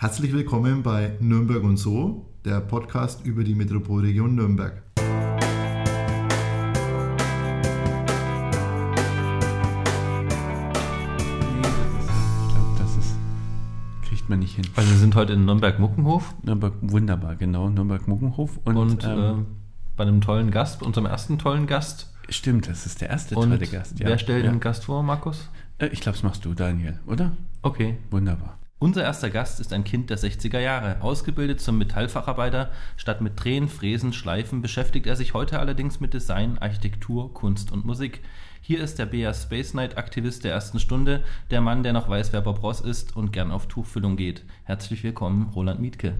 Herzlich willkommen bei Nürnberg und so, der Podcast über die Metropolregion Nürnberg. Ich glaube, das ist, kriegt man nicht hin. Also wir sind heute in Nürnberg-Muckenhof Nürnberg, wunderbar, genau. Nürnberg-Muckenhof. und, Und, ähm, äh, bei einem tollen Gast, unserem ersten tollen Gast. stimmt, das ist der erste Und tolle Gast. wer stellt ja. den Gast vor, Markus? Äh, Ich glaube, das machst du, Daniel, oder? Okay. Wunderbar. Unser erster Gast ist ein Kind der 60er Jahre. Ausgebildet zum Metallfacharbeiter, statt mit Drehen, Fräsen, Schleifen beschäftigt er sich heute allerdings mit Design, Architektur, Kunst und Musik. Hier ist der BR Space Night Aktivist der ersten Stunde, der Mann, der noch weiß, wer Bob Ross ist und gern auf Tuchfüllung geht. Herzlich willkommen, Roland Mietke.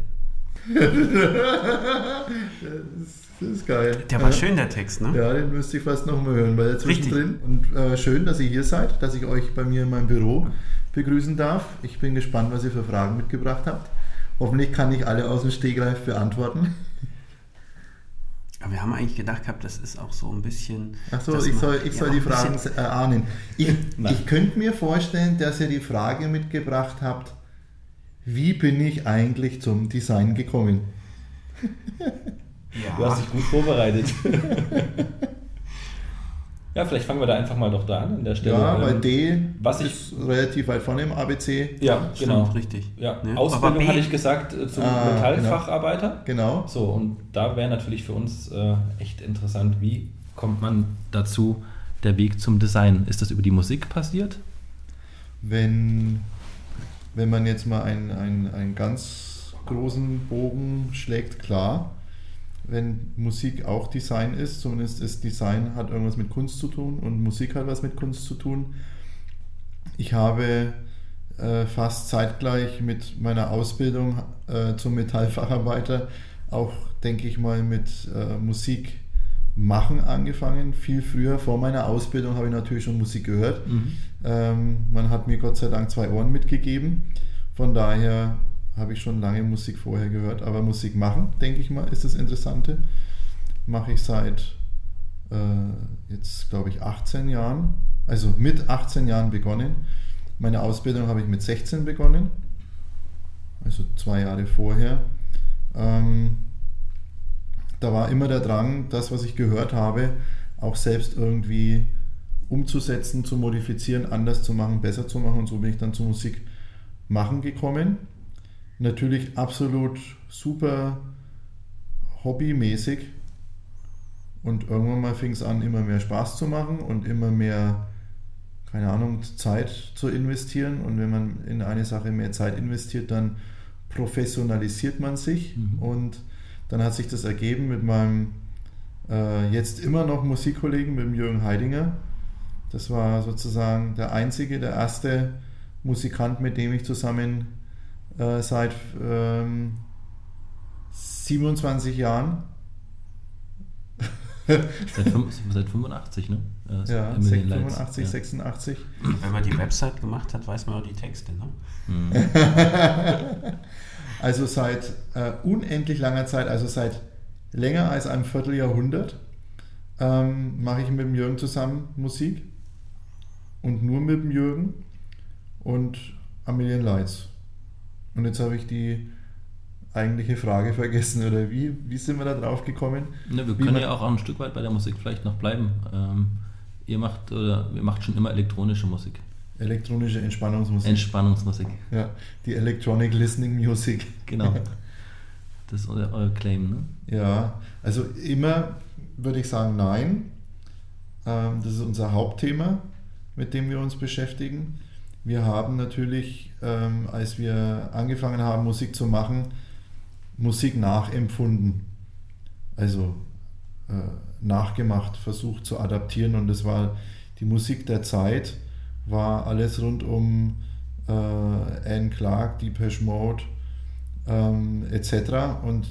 Das ist geil. Der war ja. schön, der Text, ne? Ja, den müsste ich fast nochmal hören, weil er zwischendrin. Und äh, schön, dass ihr hier seid, dass ich euch bei mir in meinem Büro begrüßen darf. Ich bin gespannt, was ihr für Fragen mitgebracht habt. Hoffentlich kann ich alle aus dem Stegreif beantworten. Aber wir haben eigentlich gedacht gehabt, das ist auch so ein bisschen. Achso, ich soll, ich ja, soll die Fragen erahnen. Ich, Nein. ich könnte mir vorstellen, dass ihr die Frage mitgebracht habt, wie bin ich eigentlich zum Design gekommen? Du hast dich gut vorbereitet. ja, vielleicht fangen wir da einfach mal doch da an an der Stelle. Ja, weil Ähm, D was ich- ist relativ weit vorne im ABC. Ja, Stimmt, genau. richtig. Ja, Ne? Ausbildung hatte ich gesagt äh, zum Ah, Metallfacharbeiter. Genau. So, und da wäre natürlich für uns äh, echt interessant, wie kommt man dazu, der Weg zum Design? Ist das über die Musik passiert? Wenn, wenn man jetzt mal einen, einen, einen ganz großen Bogen schlägt, klar, wenn Musik auch Design ist, zumindest ist Design hat irgendwas mit Kunst zu tun und Musik hat was mit Kunst zu tun. Ich habe äh, fast zeitgleich mit meiner Ausbildung äh, zum Metallfacharbeiter auch, denke ich mal, mit äh, Musik machen angefangen. Viel früher, vor meiner Ausbildung, habe ich natürlich schon Musik gehört. Ähm, man hat mir Gott sei Dank zwei Ohren mitgegeben. Von daher habe ich schon lange Musik vorher gehört. Aber Musik machen, denke ich mal, ist das Interessante. Mache ich seit äh, jetzt, glaube ich, 18 Jahren. Also mit 18 Jahren begonnen. Meine Ausbildung habe ich mit 16 begonnen. Also zwei Jahre vorher. Ähm, da war immer der Drang, das, was ich gehört habe, auch selbst irgendwie umzusetzen, zu modifizieren, anders zu machen, besser zu machen. Und so bin ich dann zu Musik machen gekommen. Natürlich absolut super hobbymäßig. Und irgendwann mal fing es an, immer mehr Spaß zu machen und immer mehr, keine Ahnung, Zeit zu investieren. Und wenn man in eine Sache mehr Zeit investiert, dann professionalisiert man sich. Mhm. Und dann hat sich das ergeben mit meinem äh, jetzt immer noch Musikkollegen, mit dem Jürgen Heidinger. Das war sozusagen der einzige, der erste Musikant, mit dem ich zusammen äh, seit ähm, 27 Jahren, Seit, seit 85, ne? Äh, ist ja, Emily Lights. 85, Ja. 86, Wenn man die Website gemacht hat, weiß man auch die Texte. Ne? Also seit äh, unendlich langer Zeit, also seit länger als einem Vierteljahrhundert, ähm, mache ich mit dem Jürgen zusammen Musik und nur mit dem Jürgen und A Million Lights. Und jetzt habe ich die eigentliche Frage vergessen, oder wie, wie sind wir da drauf gekommen? Ne, wir Wie können ja auch ein Stück weit bei der Musik vielleicht noch bleiben. Ähm, ihr macht oder ihr macht schon immer elektronische Musik. Elektronische Entspannungsmusik. Entspannungsmusik. ja, die Electronic Listening Music. Genau. Das ist euer, euer Claim, ne? Ja, also immer würde ich sagen, nein. Ähm, das ist unser Hauptthema, mit dem wir uns beschäftigen. Wir haben natürlich, ähm, als wir angefangen haben, Musik zu machen, Musik nachempfunden. Also äh, nachgemacht, versucht zu adaptieren und das war die Musik der Zeit, war alles rund um äh, Anne Clark, Depeche Mode ähm, etc. und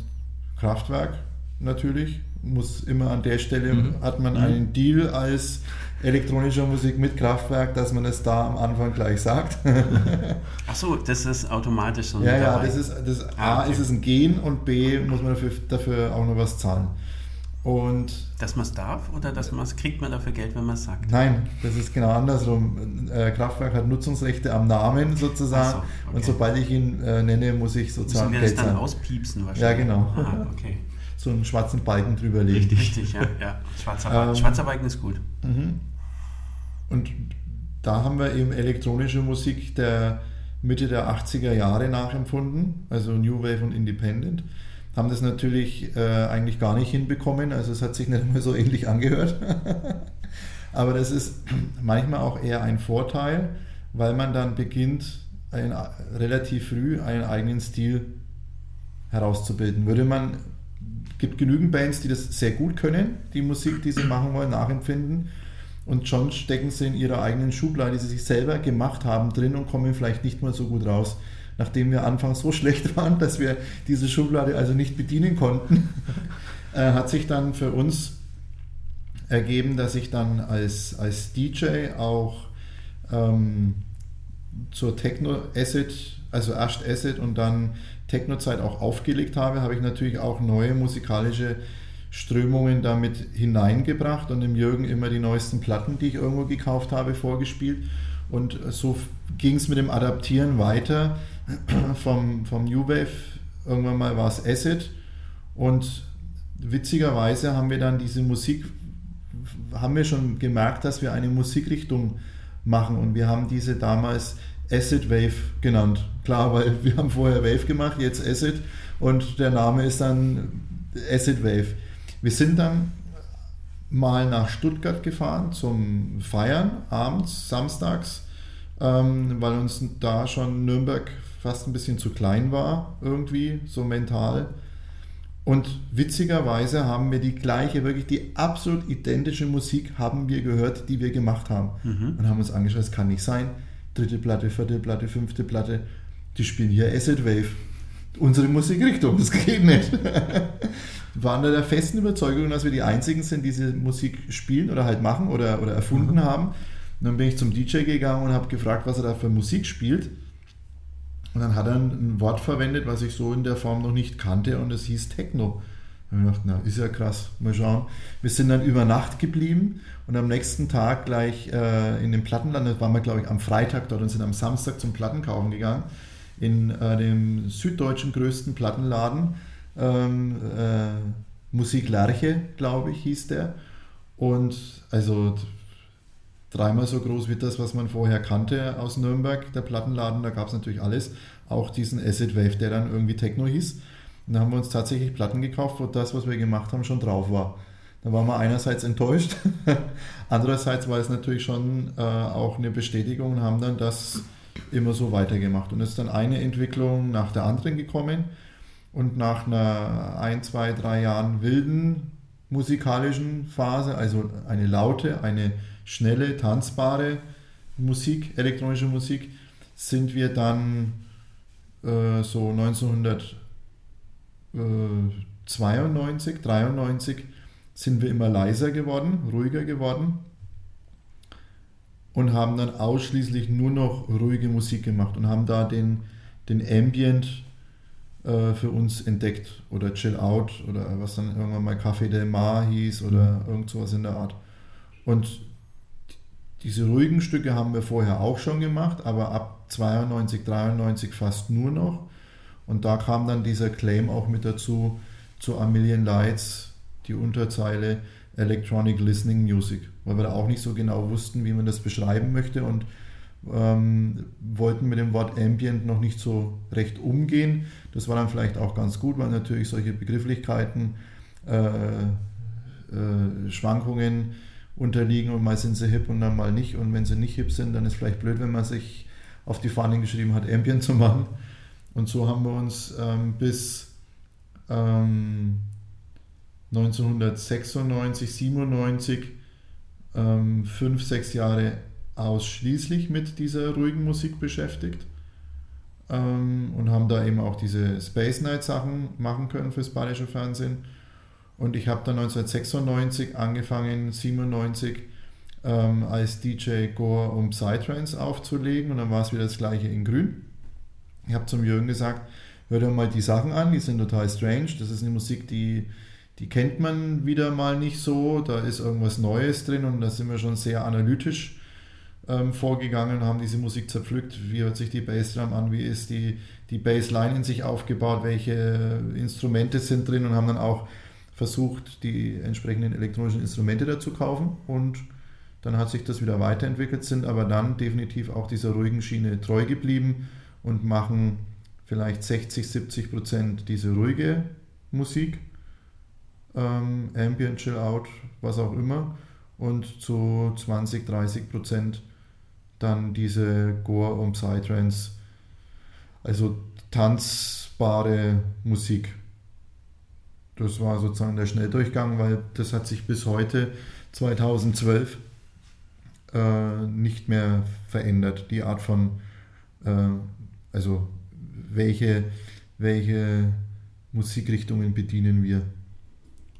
Kraftwerk natürlich muss immer an der Stelle Mhm. hat man Mhm. einen Deal als elektronischer Musik mit Kraftwerk, dass man es da am Anfang gleich sagt. Ach so, das ist automatisch so. ja, ja, das ist das Ah, A okay. ist es ein Gen und B muss man dafür, dafür auch noch was zahlen. Und Dass man es darf oder dass man es kriegt man dafür Geld, wenn man es sagt? nein, das ist genau andersrum. Äh, Kraftwerk hat Nutzungsrechte am Namen sozusagen. So, okay. Und sobald ich ihn äh, nenne, muss ich Müssen sozusagen wir das Geld dann zahlen. auspiepsen wahrscheinlich? Ja, genau. Ah, okay. So einen schwarzen Balken drüber legen. Richtig, ja. ja. Schwarzer, Balken. Ähm, Schwarzer Balken ist gut. Mhm. Und da haben wir eben elektronische Musik der Mitte der 80er Jahre nachempfunden, also New Wave und Independent. Haben das natürlich äh, eigentlich gar nicht hinbekommen, also es hat sich nicht mehr so ähnlich angehört. Aber das ist manchmal auch eher ein Vorteil, weil man dann beginnt, ein, relativ früh einen eigenen Stil herauszubilden. Würde man, gibt genügend Bands, die das sehr gut können, die Musik, die sie machen wollen, nachempfinden. Und schon stecken sie in ihrer eigenen Schublade, die sie sich selber gemacht haben, drin und kommen vielleicht nicht mal so gut raus. Nachdem wir anfangs so schlecht waren, dass wir diese Schublade also nicht bedienen konnten, äh, hat sich dann für uns ergeben, dass ich dann als, als DJ auch ähm, zur Techno-Acid, also erst Acid und dann Techno-Zeit auch aufgelegt habe, habe ich natürlich auch neue musikalische Strömungen damit hineingebracht und dem Jürgen immer die neuesten Platten, die ich irgendwo gekauft habe, vorgespielt. Und so ging es mit dem Adaptieren weiter vom, vom New Wave. Irgendwann mal war es Acid und witzigerweise haben wir dann diese Musik, haben wir schon gemerkt, dass wir eine Musikrichtung machen und wir haben diese damals Acid Wave genannt. Klar, weil wir haben vorher Wave gemacht, jetzt Acid und der Name ist dann Acid Wave. Wir sind dann mal nach Stuttgart gefahren zum Feiern, abends, samstags, ähm, weil uns da schon Nürnberg fast ein bisschen zu klein war, irgendwie, so mental. Und witzigerweise haben wir die gleiche, wirklich die absolut identische Musik haben wir gehört, die wir gemacht haben. Mhm. Und haben uns angeschaut, es kann nicht sein. Dritte Platte, vierte Platte, fünfte Platte, die spielen hier Acid Wave. Unsere Musikrichtung, das geht nicht. Wir waren da der festen Überzeugung, dass wir die Einzigen sind, die diese Musik spielen oder halt machen oder, oder erfunden Mhm. haben. Und dann bin ich zum DJ gegangen und habe gefragt, was er da für Musik spielt. Und dann hat er ein, Wort verwendet, was ich so in der Form noch nicht kannte und es hieß Techno. Und ich dachte, na, ist ja krass, mal schauen. Wir sind dann über Nacht geblieben und am nächsten Tag gleich äh, in dem Plattenland, das waren wir glaube ich am Freitag dort und sind am Samstag zum Plattenkaufen gegangen, in äh, dem süddeutschen größten Plattenladen, ähm, äh, Musik Lerche, glaube ich, hieß der. Und also dreimal so groß wie das, was man vorher kannte aus Nürnberg, der Plattenladen, da gab es natürlich alles, auch diesen Acid Wave, der dann irgendwie Techno hieß. Und da haben wir uns tatsächlich Platten gekauft, wo das, was wir gemacht haben, schon drauf war. Da waren wir einerseits enttäuscht, andererseits war es natürlich schon äh, auch eine Bestätigung und haben dann das immer so weitergemacht. Und es ist dann eine Entwicklung nach der anderen gekommen und nach einer ein, zwei, drei Jahren wilden musikalischen Phase, also eine laute, eine schnelle, tanzbare Musik, elektronische Musik, sind wir dann äh, so 1992, 93 sind wir immer leiser geworden, ruhiger geworden und haben dann ausschließlich nur noch ruhige Musik gemacht und haben da den, den Ambient äh, für uns entdeckt oder Chill Out oder was dann irgendwann mal Café Del Mar hieß oder irgend sowas in der Art. Und diese ruhigen Stücke haben wir vorher auch schon gemacht, aber ab 92, 93 fast nur noch. Und da kam dann dieser Claim auch mit dazu zu A Million Lights, die Unterzeile Electronic Listening Music, weil wir da auch nicht so genau wussten, wie man das beschreiben möchte und ähm, wollten mit dem Wort Ambient noch nicht so recht umgehen. Das war dann vielleicht auch ganz gut, weil natürlich solche Begrifflichkeiten, äh, äh, Schwankungen unterliegen und mal sind sie hip und dann mal nicht. Und wenn sie nicht hip sind, dann ist vielleicht blöd, wenn man sich auf die Fahnen geschrieben hat, Ambient zu machen. Und so haben wir uns ähm, bis ähm, 1996, 97, ähm, fünf, sechs Jahre ausschließlich mit dieser ruhigen Musik beschäftigt ähm, und haben da eben auch diese Space Night Sachen machen können fürs bayerische Fernsehen. Und ich habe dann 1996 angefangen, 97 ähm, als DJ Gore um Psytrance aufzulegen. Und dann war es wieder das gleiche in Grün. Ich habe zum Jürgen gesagt, hör dir mal die Sachen an, die sind total strange. Das ist eine Musik, die, die kennt man wieder mal nicht so, da ist irgendwas Neues drin und da sind wir schon sehr analytisch ähm, vorgegangen, haben diese Musik zerpflückt, wie hört sich die Bassdrum an, wie ist die, die Bassline in sich aufgebaut, welche Instrumente sind drin? Und haben dann auch versucht, die entsprechenden elektronischen Instrumente dazu kaufen und dann hat sich das wieder weiterentwickelt, sind aber dann definitiv auch dieser ruhigen Schiene treu geblieben und machen vielleicht 60, 70 Prozent diese ruhige Musik, ähm, Ambient, Chill Out, was auch immer, und zu 20, 30 Prozent dann diese Gore und Psytrance, also tanzbare Musik. Das war sozusagen der Schnelldurchgang, weil das hat sich bis heute 2012 äh, nicht mehr verändert. Die Art von, äh, also welche, welche Musikrichtungen bedienen wir.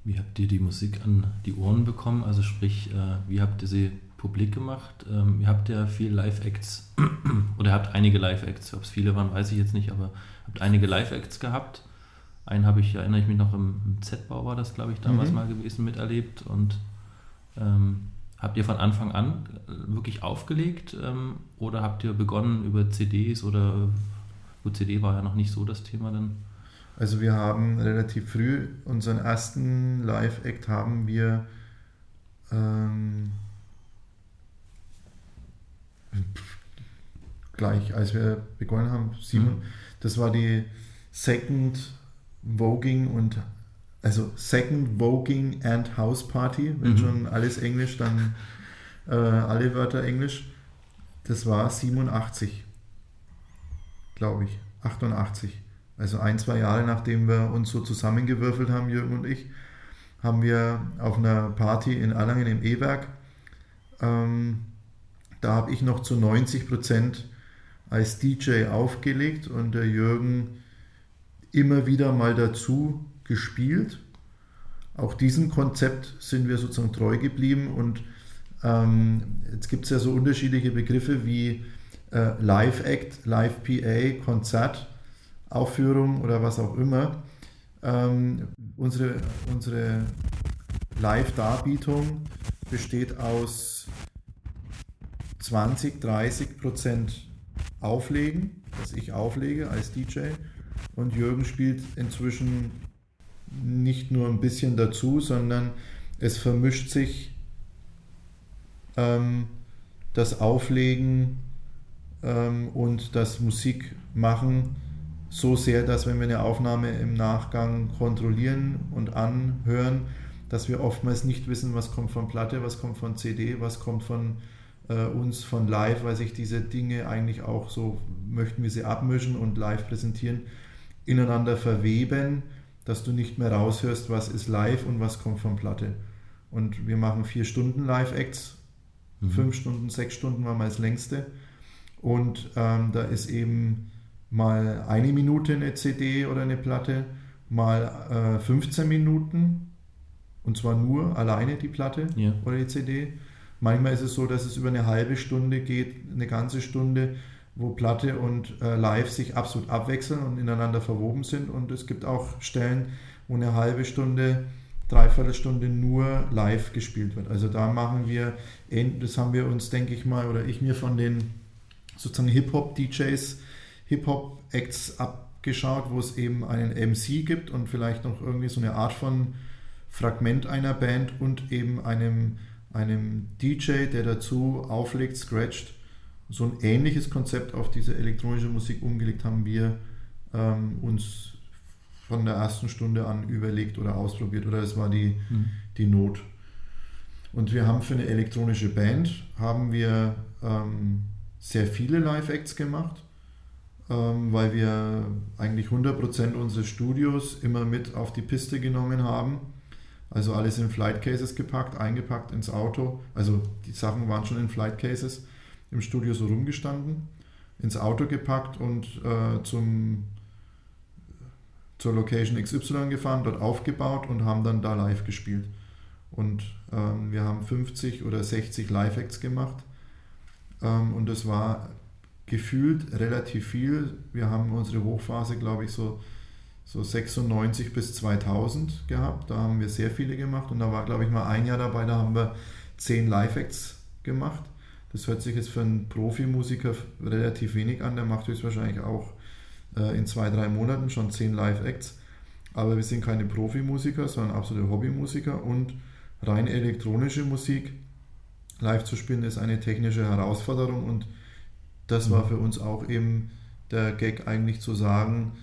Wie habt ihr die Musik an die Ohren bekommen? Also sprich, äh, wie habt ihr sie publik gemacht? Ähm, ihr habt ja viel Live-Acts oder habt einige Live-Acts. Ob es viele waren, weiß ich jetzt nicht, aber habt einige Live-Acts gehabt. Einen habe ich, erinnere ich mich noch, im, im Z-Bau war das, glaube ich, damals mhm. mal gewesen, miterlebt. Und ähm, habt ihr von Anfang an äh, wirklich aufgelegt ähm, oder habt ihr begonnen über CDs oder gut, CD war ja noch nicht so das Thema dann? Also wir haben relativ früh unseren ersten Live-Act haben wir ähm, gleich, als wir begonnen haben, Simon, mhm. das war die Second Voging und also Second Voging and House Party, wenn mhm. schon alles Englisch, dann äh, alle Wörter Englisch. Das war 87, glaube ich, 88. Also ein, zwei Jahre nachdem wir uns so zusammengewürfelt haben, Jürgen und ich, haben wir auf einer Party in Erlangen im E-Werk, ähm, da habe ich noch zu 90 Prozent als DJ aufgelegt und der Jürgen immer wieder mal dazu gespielt. Auch diesem Konzept sind wir sozusagen treu geblieben und ähm, jetzt gibt es ja so unterschiedliche Begriffe wie äh, Live-Act, Live-PA, Konzert. Aufführung oder was auch immer. Ähm, unsere unsere Live-Darbietung besteht aus 20, 30 Prozent Auflegen, das ich auflege als DJ. Und Jürgen spielt inzwischen nicht nur ein bisschen dazu, sondern es vermischt sich ähm, das Auflegen ähm, und das Musikmachen so sehr, dass wenn wir eine Aufnahme im Nachgang kontrollieren und anhören, dass wir oftmals nicht wissen, was kommt von Platte, was kommt von CD, was kommt von äh, uns von live, weil sich diese Dinge eigentlich auch so, möchten wir sie abmischen und live präsentieren, ineinander verweben, dass du nicht mehr raushörst, was ist live und was kommt von Platte. Und wir machen vier Stunden Live-Acts, mhm. fünf Stunden, sechs Stunden war mal das längste. Und ähm, da ist eben mal eine Minute eine CD oder eine Platte, mal äh, 15 Minuten und zwar nur alleine die Platte ja. oder die CD. Manchmal ist es so, dass es über eine halbe Stunde geht, eine ganze Stunde, wo Platte und äh, Live sich absolut abwechseln und ineinander verwoben sind. Und es gibt auch Stellen, wo eine halbe Stunde, dreiviertel Stunde nur live gespielt wird. Also da machen wir, das haben wir uns, denke ich mal, oder ich mir von den sozusagen Hip-Hop-DJs Hip-Hop-Acts abgeschaut, wo es eben einen MC gibt und vielleicht noch irgendwie so eine Art von Fragment einer Band und eben einem, einem DJ, der dazu auflegt, scratcht. So ein ähnliches Konzept auf diese elektronische Musik umgelegt haben wir ähm, uns von der ersten Stunde an überlegt oder ausprobiert oder es war die, mhm. die Not. Und wir haben für eine elektronische Band haben wir ähm, sehr viele Live-Acts gemacht ähm, weil wir eigentlich 100% unseres Studios immer mit auf die Piste genommen haben. Also alles in Flight Cases gepackt, eingepackt ins Auto. Also die Sachen waren schon in Flight Cases im Studio so rumgestanden, ins Auto gepackt und äh, zum, zur Location XY gefahren, dort aufgebaut und haben dann da live gespielt. Und ähm, wir haben 50 oder 60 Live-Acts gemacht. Ähm, und das war gefühlt relativ viel. Wir haben unsere Hochphase, glaube ich, so so 96 bis 2000 gehabt. Da haben wir sehr viele gemacht und da war, glaube ich, mal ein Jahr dabei, da haben wir zehn Live-Acts gemacht. Das hört sich jetzt für einen Profimusiker relativ wenig an, der macht höchstwahrscheinlich auch äh, in zwei, drei Monaten schon zehn Live-Acts. Aber wir sind keine Profimusiker, sondern absolute Hobbymusiker und rein elektronische Musik live zu spielen ist eine technische Herausforderung und das war für uns auch eben der Gag eigentlich zu sagen,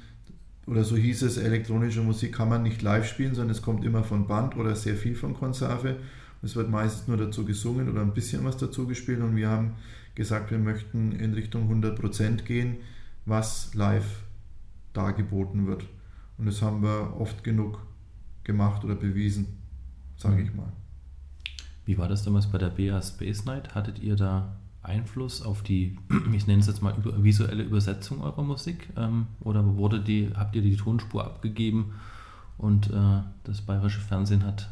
oder so hieß es, elektronische Musik kann man nicht live spielen, sondern es kommt immer von Band oder sehr viel von Konserve. Es wird meistens nur dazu gesungen oder ein bisschen was dazu gespielt und wir haben gesagt, wir möchten in Richtung 100% gehen, was live dargeboten wird. Und das haben wir oft genug gemacht oder bewiesen, sage ich mal. Wie war das damals bei der BA Space Night? Hattet ihr da Einfluss auf die, ich nenne es jetzt mal visuelle Übersetzung eurer Musik? Ähm, oder wurde die, habt ihr die Tonspur abgegeben und äh, das bayerische Fernsehen hat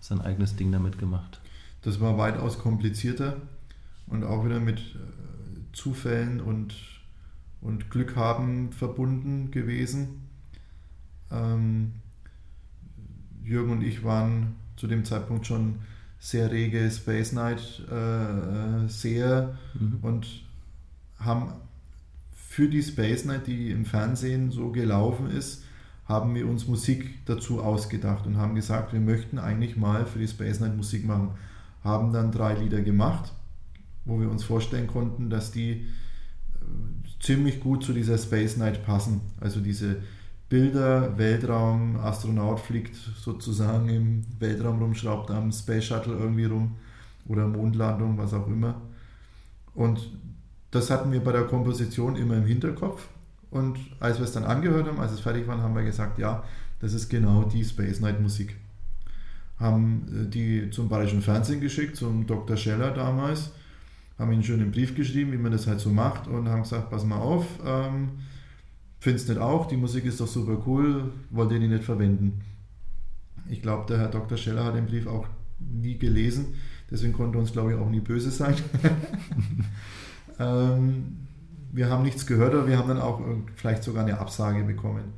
sein eigenes Ding damit gemacht? Das war weitaus komplizierter und auch wieder mit äh, Zufällen und, und Glück haben verbunden gewesen. Ähm, Jürgen und ich waren zu dem Zeitpunkt schon sehr rege Space Night äh, Seher mhm. und haben für die Space Night, die im Fernsehen so gelaufen ist, haben wir uns Musik dazu ausgedacht und haben gesagt, wir möchten eigentlich mal für die Space Night Musik machen. Haben dann drei Lieder gemacht, wo wir uns vorstellen konnten, dass die äh, ziemlich gut zu dieser Space Night passen. Also diese Bilder, Weltraum, Astronaut fliegt sozusagen im Weltraum rum, schraubt am Space Shuttle irgendwie rum oder Mondlandung, was auch immer. Und das hatten wir bei der Komposition immer im Hinterkopf. Und als wir es dann angehört haben, als es fertig war, haben wir gesagt, ja, das ist genau die Space Night Musik. Haben äh, die zum Bayerischen Fernsehen geschickt, zum Dr. Scheller damals, haben schon einen Brief geschrieben, wie man das halt so macht und haben gesagt, pass mal auf, ähm, findest nicht auch, die Musik ist doch super cool, wollt ihr die nicht verwenden? Ich glaube, der Herr Dr. Scheller hat den Brief auch nie gelesen, deswegen konnte uns, glaube ich, auch nie böse sein. ähm, wir haben nichts gehört, aber wir haben dann auch vielleicht sogar eine Absage bekommen.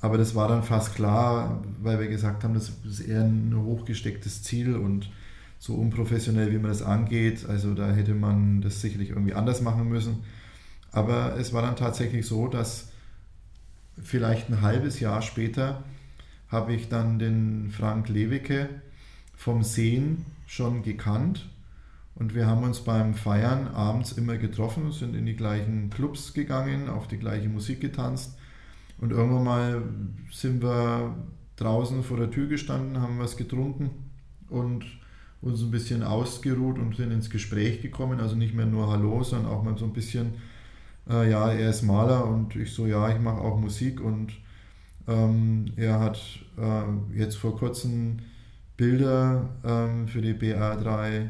Aber das war dann fast klar, weil wir gesagt haben, das ist eher ein hochgestecktes Ziel und so unprofessionell, wie man das angeht. Also da hätte man das sicherlich irgendwie anders machen müssen. Aber es war dann tatsächlich so, dass vielleicht ein halbes Jahr später habe ich dann den Frank Lewicke vom Sehen schon gekannt und wir haben uns beim Feiern abends immer getroffen, sind in die gleichen Clubs gegangen, auf die gleiche Musik getanzt. Und irgendwann mal sind wir draußen vor der Tür gestanden, haben was getrunken und uns ein bisschen ausgeruht und sind ins Gespräch gekommen, also nicht mehr nur Hallo, sondern auch mal so ein bisschen äh, ja, er ist Maler und ich so, ja, ich mache auch Musik. Und ähm, er hat äh, jetzt vor kurzem Bilder ähm, für die BA3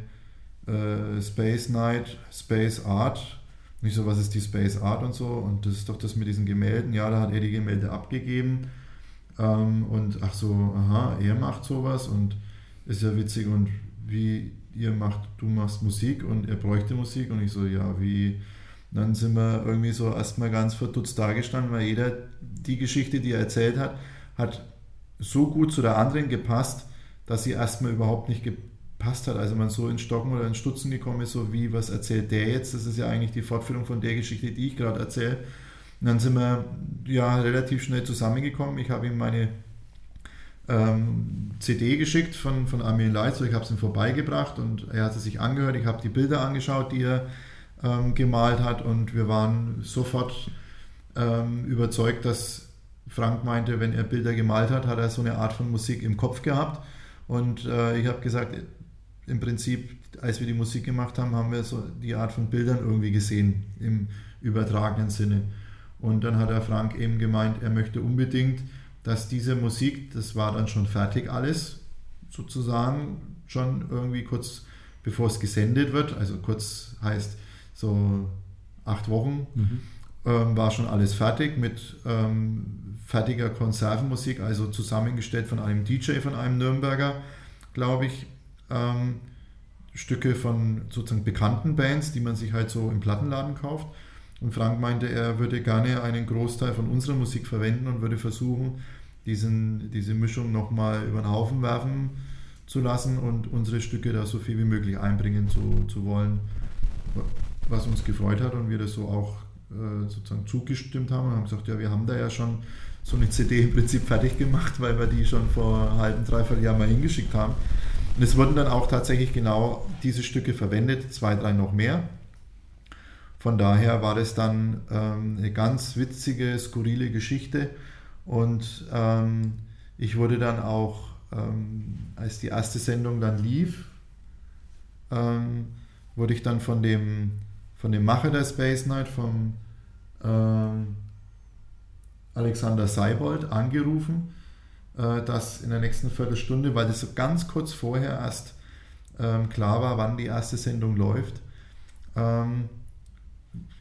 äh, Space Night, Space Art. Nicht so, was ist die Space Art und so. Und das ist doch das mit diesen Gemälden. Ja, da hat er die Gemälde abgegeben. Ähm, und ach so, aha, er macht sowas und ist ja witzig. Und wie ihr macht, du machst Musik und er bräuchte Musik. Und ich so, ja, wie dann sind wir irgendwie so erstmal ganz verdutzt dagestanden, weil jeder die Geschichte, die er erzählt hat, hat so gut zu der anderen gepasst, dass sie erstmal überhaupt nicht gepasst hat. Also man so in Stocken oder in Stutzen gekommen ist, so wie, was erzählt der jetzt? Das ist ja eigentlich die Fortführung von der Geschichte, die ich gerade erzähle. Und dann sind wir ja relativ schnell zusammengekommen. Ich habe ihm meine ähm, CD geschickt von, von Armin Leitz, ich habe es ihm vorbeigebracht und er hat es sich angehört. Ich habe die Bilder angeschaut, die er ähm, gemalt hat und wir waren sofort ähm, überzeugt, dass Frank meinte, wenn er Bilder gemalt hat, hat er so eine Art von Musik im Kopf gehabt und äh, ich habe gesagt, im Prinzip, als wir die Musik gemacht haben, haben wir so die Art von Bildern irgendwie gesehen im übertragenen Sinne. Und dann hat der Frank eben gemeint, er möchte unbedingt, dass diese Musik, das war dann schon fertig alles, sozusagen schon irgendwie kurz bevor es gesendet wird, also kurz heißt so acht Wochen, mhm. ähm, war schon alles fertig mit ähm, fertiger Konservenmusik, also zusammengestellt von einem DJ, von einem Nürnberger, glaube ich. Ähm, Stücke von sozusagen bekannten Bands, die man sich halt so im Plattenladen kauft. Und Frank meinte, er würde gerne einen Großteil von unserer Musik verwenden und würde versuchen, diesen, diese Mischung nochmal über den Haufen werfen zu lassen und unsere Stücke da so viel wie möglich einbringen zu, zu wollen, was uns gefreut hat und wir das so auch äh, sozusagen zugestimmt haben und haben gesagt, ja, wir haben da ja schon so eine CD im Prinzip fertig gemacht, weil wir die schon vor einem halben, dreiviertel Jahr mal hingeschickt haben. Und es wurden dann auch tatsächlich genau diese Stücke verwendet, zwei, drei noch mehr. Von daher war das dann ähm, eine ganz witzige, skurrile Geschichte. Und ähm, ich wurde dann auch, ähm, als die erste Sendung dann lief, ähm, wurde ich dann von dem, von dem Macher der Space Night, vom ähm, Alexander Seibold, angerufen, dass in der nächsten Viertelstunde, weil das so ganz kurz vorher erst ähm, klar war, wann die erste Sendung läuft,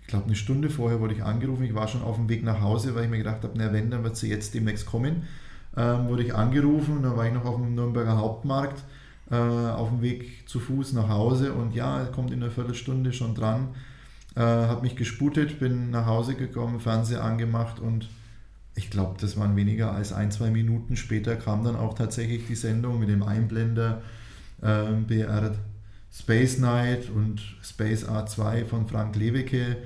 ich glaube, eine Stunde vorher wurde ich angerufen. Ich war schon auf dem Weg nach Hause, weil ich mir gedacht habe, na wenn, dann wird sie jetzt demnächst kommen. Ähm, wurde ich angerufen, dann war ich noch auf dem Nürnberger Hauptmarkt äh, auf dem Weg zu Fuß nach Hause und ja, kommt in einer Viertelstunde schon dran. Äh, hat mich gesputet, bin nach Hause gekommen, Fernseher angemacht und ich glaube, das waren weniger als ein, zwei Minuten. Später kam dann auch tatsächlich die Sendung mit dem Einblender äh, BR Space Night und Space A2 von Frank Lewicke.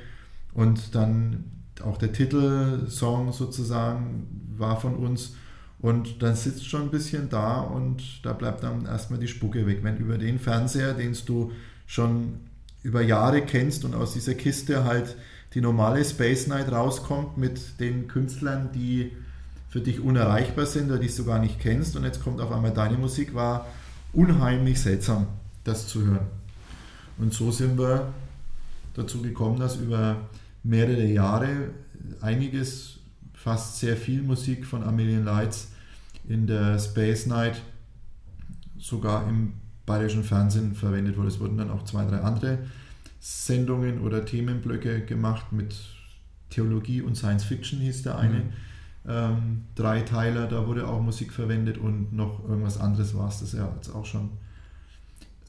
Und dann auch der Titelsong sozusagen war von uns. Und dann sitzt schon ein bisschen da und da bleibt dann erstmal die Spucke weg. Wenn über den Fernseher, den du schon über Jahre kennst und aus dieser Kiste halt die normale Space Night rauskommt mit den Künstlern, die für dich unerreichbar sind oder die du gar nicht kennst und jetzt kommt auf einmal deine Musik, war unheimlich seltsam das zu hören. Und so sind wir dazu gekommen, dass über mehrere Jahre einiges, fast sehr viel Musik von Armenian Lights in der Space Night sogar im bayerischen Fernsehen verwendet wurde. Es wurden dann auch zwei, drei andere Sendungen oder Themenblöcke gemacht mit Theologie und Science Fiction hieß der eine. Mhm. Ähm, drei Teiler, da wurde auch Musik verwendet und noch irgendwas anderes war es das ja jetzt auch schon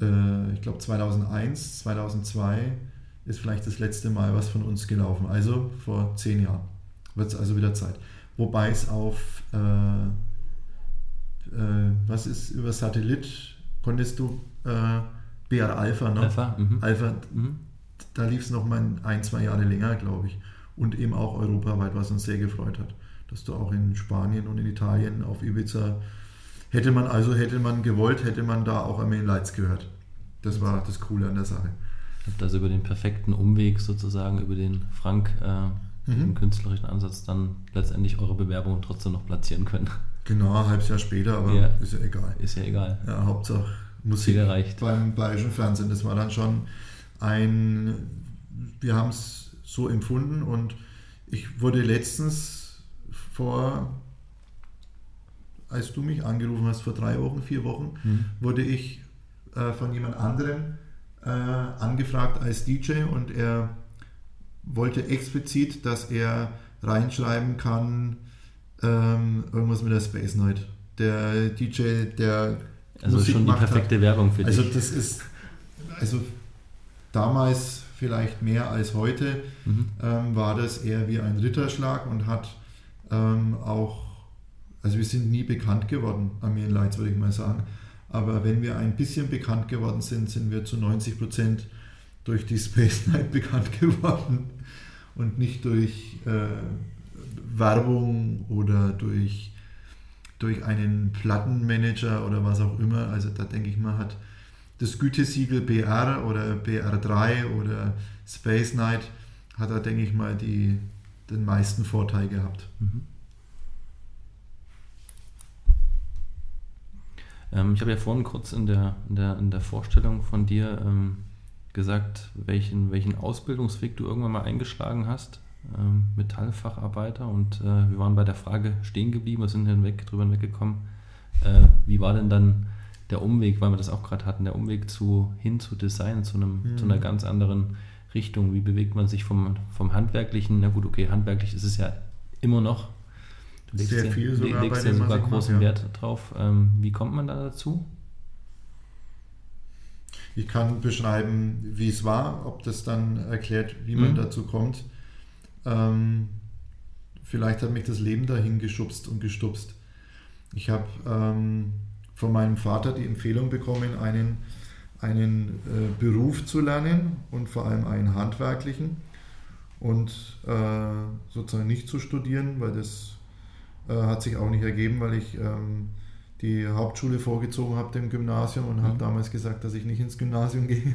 äh, ich glaube 2001, 2002 ist vielleicht das letzte Mal was von uns gelaufen. Also vor zehn Jahren wird es also wieder Zeit. Wobei es auf, äh, äh, was ist über Satellit, konntest du äh, BR Alpha, ne? Alpha, mhm. Alpha mhm. Da lief es noch mal ein, zwei Jahre länger, glaube ich. Und eben auch europaweit, was uns sehr gefreut hat. Dass du auch in Spanien und in Italien auf Ibiza Hätte man also, hätte man gewollt, hätte man da auch Armenian Lights gehört. Das war das Coole an der Sache. Habt also über den perfekten Umweg sozusagen, über den Frank, äh, mhm. den künstlerischen Ansatz, dann letztendlich eure Bewerbung trotzdem noch platzieren können. Genau, ein halbes Jahr später, aber ja, ist ja egal. Ist ja egal. Ja, Hauptsache Musik erreicht. beim Bayerischen Fernsehen. Das war dann schon ein, wir haben es so empfunden und ich wurde letztens vor als du mich angerufen hast vor drei Wochen, vier Wochen, mhm. wurde ich äh, von jemand anderem äh, angefragt als DJ und er wollte explizit, dass er reinschreiben kann, ähm, irgendwas mit der Space Night. Der DJ, der also Musik schon die perfekte hat. Werbung für also dich. Also das ist also damals vielleicht mehr als heute mhm. ähm, war das eher wie ein Ritterschlag und hat ähm, auch also wir sind nie bekannt geworden, Armeen Lights würde ich mal sagen. Aber wenn wir ein bisschen bekannt geworden sind, sind wir zu 90 Prozent durch die Space Night bekannt geworden und nicht durch äh, Werbung oder durch, durch einen Plattenmanager oder was auch immer. Also da denke ich mal, hat das Gütesiegel BR oder BR3 oder Space Night hat da, denke ich mal, die, den meisten Vorteil gehabt. Mhm. Ähm, ich habe ja vorhin kurz in der, in der, in der Vorstellung von dir ähm, gesagt, welchen, welchen Ausbildungsweg du irgendwann mal eingeschlagen hast, ähm, Metallfacharbeiter. Und äh, wir waren bei der Frage stehen geblieben, wir sind hinweg, drüber hinweggekommen. Äh, wie war denn dann der Umweg, weil wir das auch gerade hatten, der Umweg zu, hin zu Design, zu, einem, mhm. zu einer ganz anderen Richtung? Wie bewegt man sich vom, vom Handwerklichen? Na gut, okay, handwerklich ist es ja immer noch, Du legst Sehr viel sogar, legst ja sogar großen mache, Wert drauf. Ähm, wie kommt man da dazu? Ich kann beschreiben, wie es war, ob das dann erklärt, wie man mhm. dazu kommt. ähm, vielleicht hat mich das Leben dahin geschubst und gestupst. Ich habe ähm, von meinem Vater die Empfehlung bekommen, einen, einen äh, Beruf zu lernen und vor allem einen handwerklichen und äh, sozusagen nicht zu studieren, weil das äh, hat sich auch nicht ergeben, weil ich ähm, die Hauptschule vorgezogen habe dem Gymnasium und habe Mhm. damals gesagt, dass ich nicht ins Gymnasium gehe.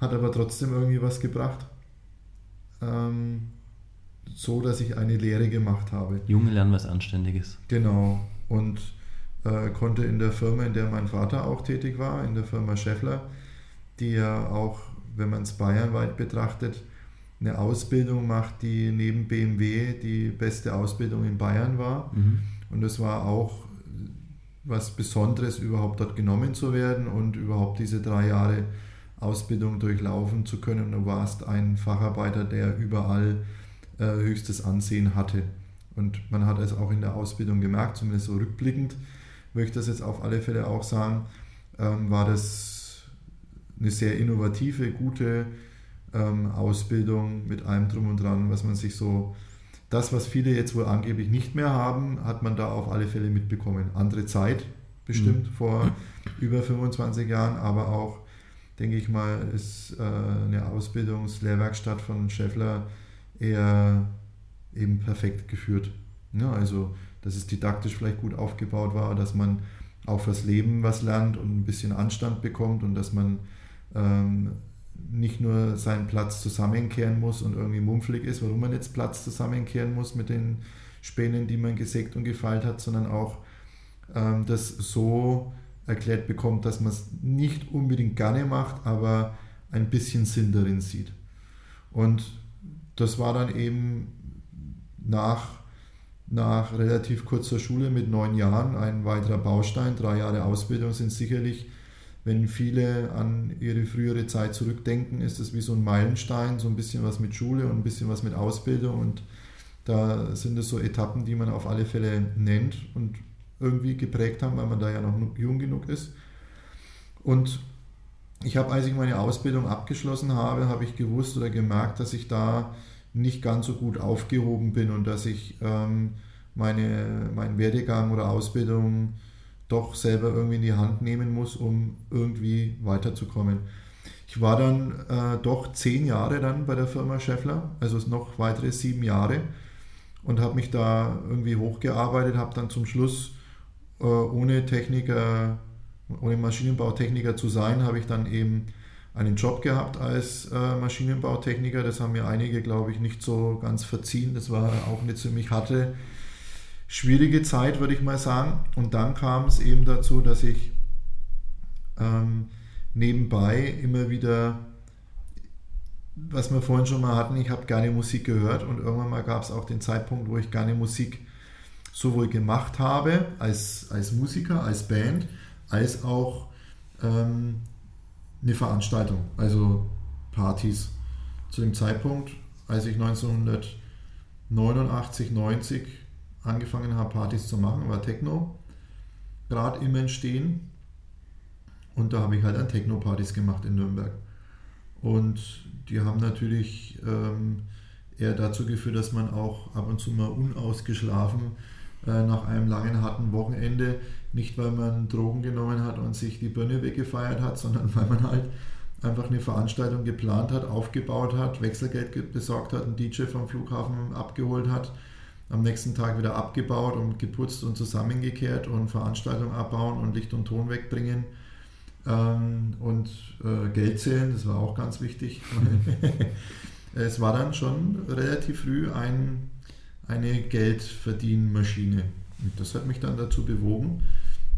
Hat aber trotzdem irgendwie was gebracht. Ähm, so, dass ich eine Lehre gemacht habe. Junge lernen was Anständiges. Genau. Und äh, konnte in der Firma, in der mein Vater auch tätig war, in der Firma Scheffler, die ja auch, wenn man es bayernweit betrachtet, eine Ausbildung macht, die neben BMW die beste Ausbildung in Bayern war. Mhm. Und es war auch was Besonderes, überhaupt dort genommen zu werden und überhaupt diese drei Jahre Ausbildung durchlaufen zu können. Du warst ein Facharbeiter, der überall äh, höchstes Ansehen hatte. Und man hat es auch in der Ausbildung gemerkt, zumindest so rückblickend, möchte ich das jetzt auf alle Fälle auch sagen, ähm, war das eine sehr innovative, gute ähm, Ausbildung mit allem drum und dran, was man sich so, das, was viele jetzt wohl angeblich nicht mehr haben, hat man da auf alle Fälle mitbekommen. Andere Zeit bestimmt vor über 25 Jahren, aber auch, denke ich mal, ist äh, eine Ausbildungslehrwerkstatt von Scheffler eher eben perfekt geführt. Ja, also, dass es didaktisch vielleicht gut aufgebaut war, dass man auch fürs Leben was lernt und ein bisschen Anstand bekommt und dass man ähm, nicht nur seinen Platz zusammenkehren muss und irgendwie mumpflig ist, warum man jetzt Platz zusammenkehren muss mit den Spänen, die man gesägt und gefeilt hat, sondern auch ähm, das so erklärt bekommt, dass man es nicht unbedingt gerne macht, aber ein bisschen Sinn darin sieht. Und das war dann eben nach, nach relativ kurzer Schule mit neun Jahren ein weiterer Baustein. Drei Jahre Ausbildung sind sicherlich, wenn viele an ihre frühere Zeit zurückdenken, ist es wie so ein Meilenstein, so ein bisschen was mit Schule und ein bisschen was mit Ausbildung. Und da sind es so Etappen, die man auf alle Fälle nennt und irgendwie geprägt haben, weil man da ja noch jung genug ist. Und ich habe, als ich meine Ausbildung abgeschlossen habe, habe ich gewusst oder gemerkt, dass ich da nicht ganz so gut aufgehoben bin und dass ich ähm, meine, meinen Werdegang oder Ausbildung doch selber irgendwie in die Hand nehmen muss, um irgendwie weiterzukommen. Ich war dann äh, doch zehn Jahre dann bei der Firma Scheffler, also noch weitere sieben Jahre und habe mich da irgendwie hochgearbeitet, habe dann zum Schluss äh, ohne Techniker, ohne Maschinenbautechniker zu sein, habe ich dann eben einen Job gehabt als äh, Maschinenbautechniker. Das haben mir einige, glaube ich, nicht so ganz verziehen. Das war auch eine ziemlich harte, schwierige Zeit, würde ich mal sagen. Und dann kam es eben dazu, dass ich ähm, nebenbei immer wieder, was wir vorhin schon mal hatten, ich habe gerne Musik gehört und irgendwann mal gab es auch den Zeitpunkt, wo ich gerne Musik sowohl gemacht habe als, als Musiker, als Band, als auch ähm, eine Veranstaltung, also Partys. Zu dem Zeitpunkt, als ich 1989, 90 angefangen habe, Partys zu machen, war Techno gerade im Entstehen. Und da habe ich halt an Techno-Partys gemacht in Nürnberg. Und die haben natürlich ähm, eher dazu geführt, dass man auch ab und zu mal unausgeschlafen äh, nach einem langen, harten Wochenende, nicht weil man Drogen genommen hat und sich die Birne weggefeiert hat, sondern weil man halt einfach eine Veranstaltung geplant hat, aufgebaut hat, Wechselgeld besorgt hat, einen DJ vom Flughafen abgeholt hat, am nächsten Tag wieder abgebaut und geputzt und zusammengekehrt und Veranstaltung abbauen und Licht und Ton wegbringen ähm, und äh, Geld zählen, das war auch ganz wichtig. es war dann schon relativ früh ein, eine Geldverdienmaschine. Und das hat mich dann dazu bewogen,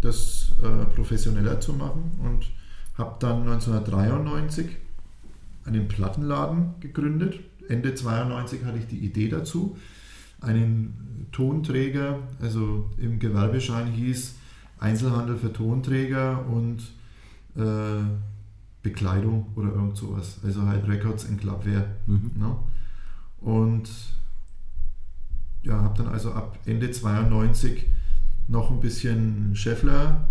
das äh, professioneller zu machen und habe dann 1993 einen Plattenladen gegründet. Ende 92 hatte ich die Idee dazu, einen Tonträger, also im Gewerbeschein hieß Einzelhandel für Tonträger und äh, Bekleidung oder irgend sowas. Also halt Records in Clubwear. Mhm. Ne? Und ja, habe dann also ab Ende 92 noch ein bisschen Scheffler,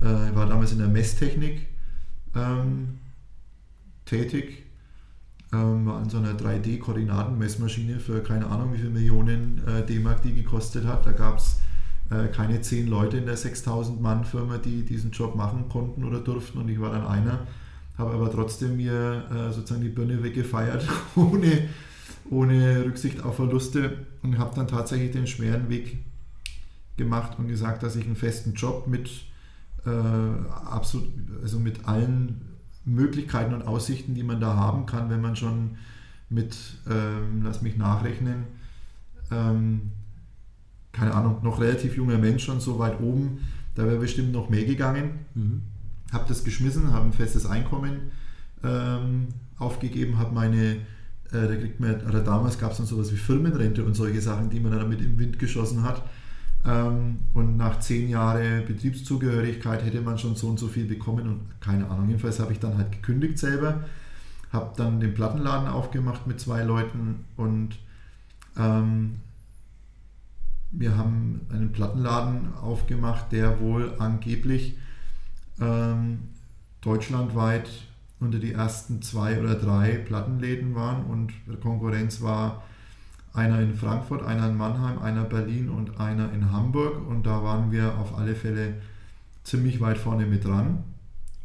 äh, war damals in der Messtechnik ähm, tätig, ähm, an so einer 3D-Koordinatenmessmaschine für keine Ahnung wie viele Millionen äh, D-Mark die gekostet hat. Da gab es äh, keine zehn Leute in der 6000 Mann Firma, die diesen Job machen konnten oder durften und ich war dann einer, habe aber trotzdem mir äh, sozusagen die Birne weggefeiert, ohne, ohne Rücksicht auf Verluste und habe dann tatsächlich den schweren Weg gemacht und gesagt, dass ich einen festen Job mit äh, absolut, also mit allen Möglichkeiten und Aussichten, die man da haben kann, wenn man schon mit, ähm, lass mich nachrechnen, ähm, keine Ahnung, noch relativ junger Mensch schon so weit oben, da wäre bestimmt noch mehr gegangen. Mhm. Habe das geschmissen, habe ein festes Einkommen ähm, aufgegeben, habe meine, da kriegt man, oder damals gab es dann sowas wie Firmenrente und solche Sachen, die man dann mit im Wind geschossen hat. Ähm, und nach zehn Jahren Betriebszugehörigkeit hätte man schon so und so viel bekommen und keine Ahnung. Jedenfalls habe ich dann halt gekündigt selber, habe dann den Plattenladen aufgemacht mit zwei Leuten und ähm, wir haben einen Plattenladen aufgemacht, der wohl angeblich ähm, deutschlandweit unter die ersten zwei oder drei Plattenläden waren und Konkurrenz war einer in Frankfurt, einer in Mannheim, einer Berlin und einer in Hamburg. Und da waren wir auf alle Fälle ziemlich weit vorne mit dran.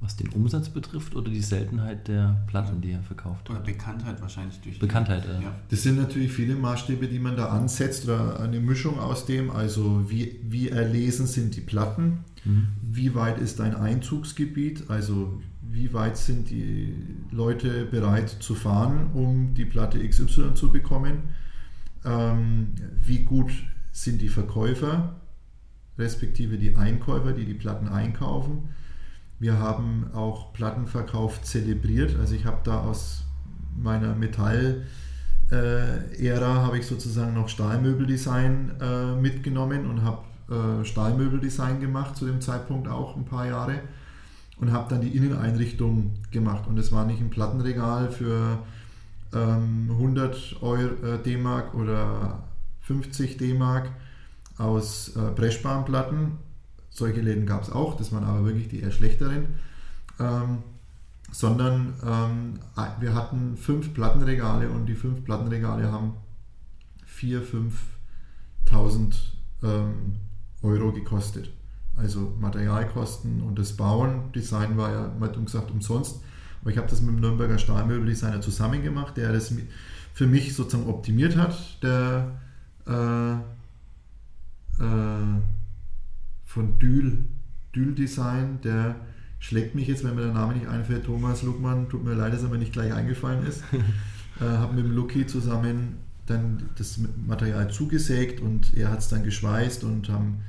Was den Umsatz betrifft oder die Seltenheit der Platten, die er verkauft? Oder Bekanntheit wahrscheinlich durch. Bekanntheit, die, ja. Das sind natürlich viele Maßstäbe, die man da ansetzt oder eine Mischung aus dem. Also wie, wie erlesen sind die Platten? Mhm. Wie weit ist dein Einzugsgebiet? Also wie weit sind die Leute bereit zu fahren, um die Platte XY zu bekommen? ähm, wie gut sind die Verkäufer, respektive die Einkäufer, die die Platten einkaufen. Wir haben auch Plattenverkauf zelebriert. Also ich habe da aus meiner Metall- äh, Ära habe ich sozusagen noch Stahlmöbeldesign äh, mitgenommen und habe äh, Stahlmöbeldesign gemacht zu dem Zeitpunkt auch ein paar Jahre und habe dann die Inneneinrichtung gemacht und es war nicht ein Plattenregal für 100 ähm, Euro, äh, D-Mark oder 50 D-Mark aus äh, Breschbahnplatten. Solche Läden gab es auch, das waren aber wirklich die eher schlechteren. Ähm, sondern ähm, wir hatten fünf Plattenregale und die fünf Plattenregale haben 4.000, 5.000 ähm, Euro gekostet. Also Materialkosten und das Bauen, Design war ja, man hat gesagt, umsonst. Aber ich habe das mit dem Nürnberger Stahlmöbeldesigner zusammen gemacht, der das für mich sozusagen optimiert hat. Der äh, äh, von Dül, Dül Design, der schlägt mich jetzt, wenn mir der Name nicht einfällt, Thomas Luckmann, tut mir leid, dass er mir nicht gleich eingefallen ist. äh, habe mit dem Lucky zusammen dann das Material zugesägt und er hat es dann geschweißt und haben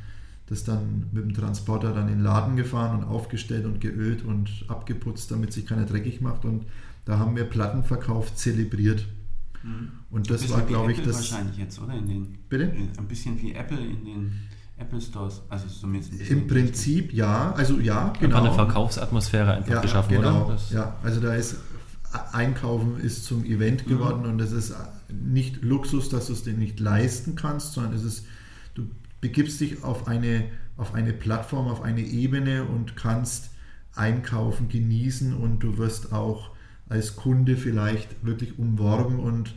das dann mit dem Transporter dann in den Laden gefahren und aufgestellt und geölt und abgeputzt, damit sich keiner dreckig macht. Und da haben wir Plattenverkauf zelebriert. Mhm. Und das war, glaube ich, das. wahrscheinlich jetzt, oder? In den, Bitte? Ein bisschen wie Apple in den Apple Stores. Also zumindest Im Prinzip ja. Also ja, genau. Einfach eine Verkaufsatmosphäre einfach ja, geschaffen, genau. oder? Das ja, also da ist Einkaufen ist zum Event mhm. geworden mhm. und das ist nicht Luxus, dass du es dir nicht leisten kannst, sondern es ist begibst dich auf eine, auf eine Plattform, auf eine Ebene und kannst einkaufen, genießen und du wirst auch als Kunde vielleicht wirklich umworben und,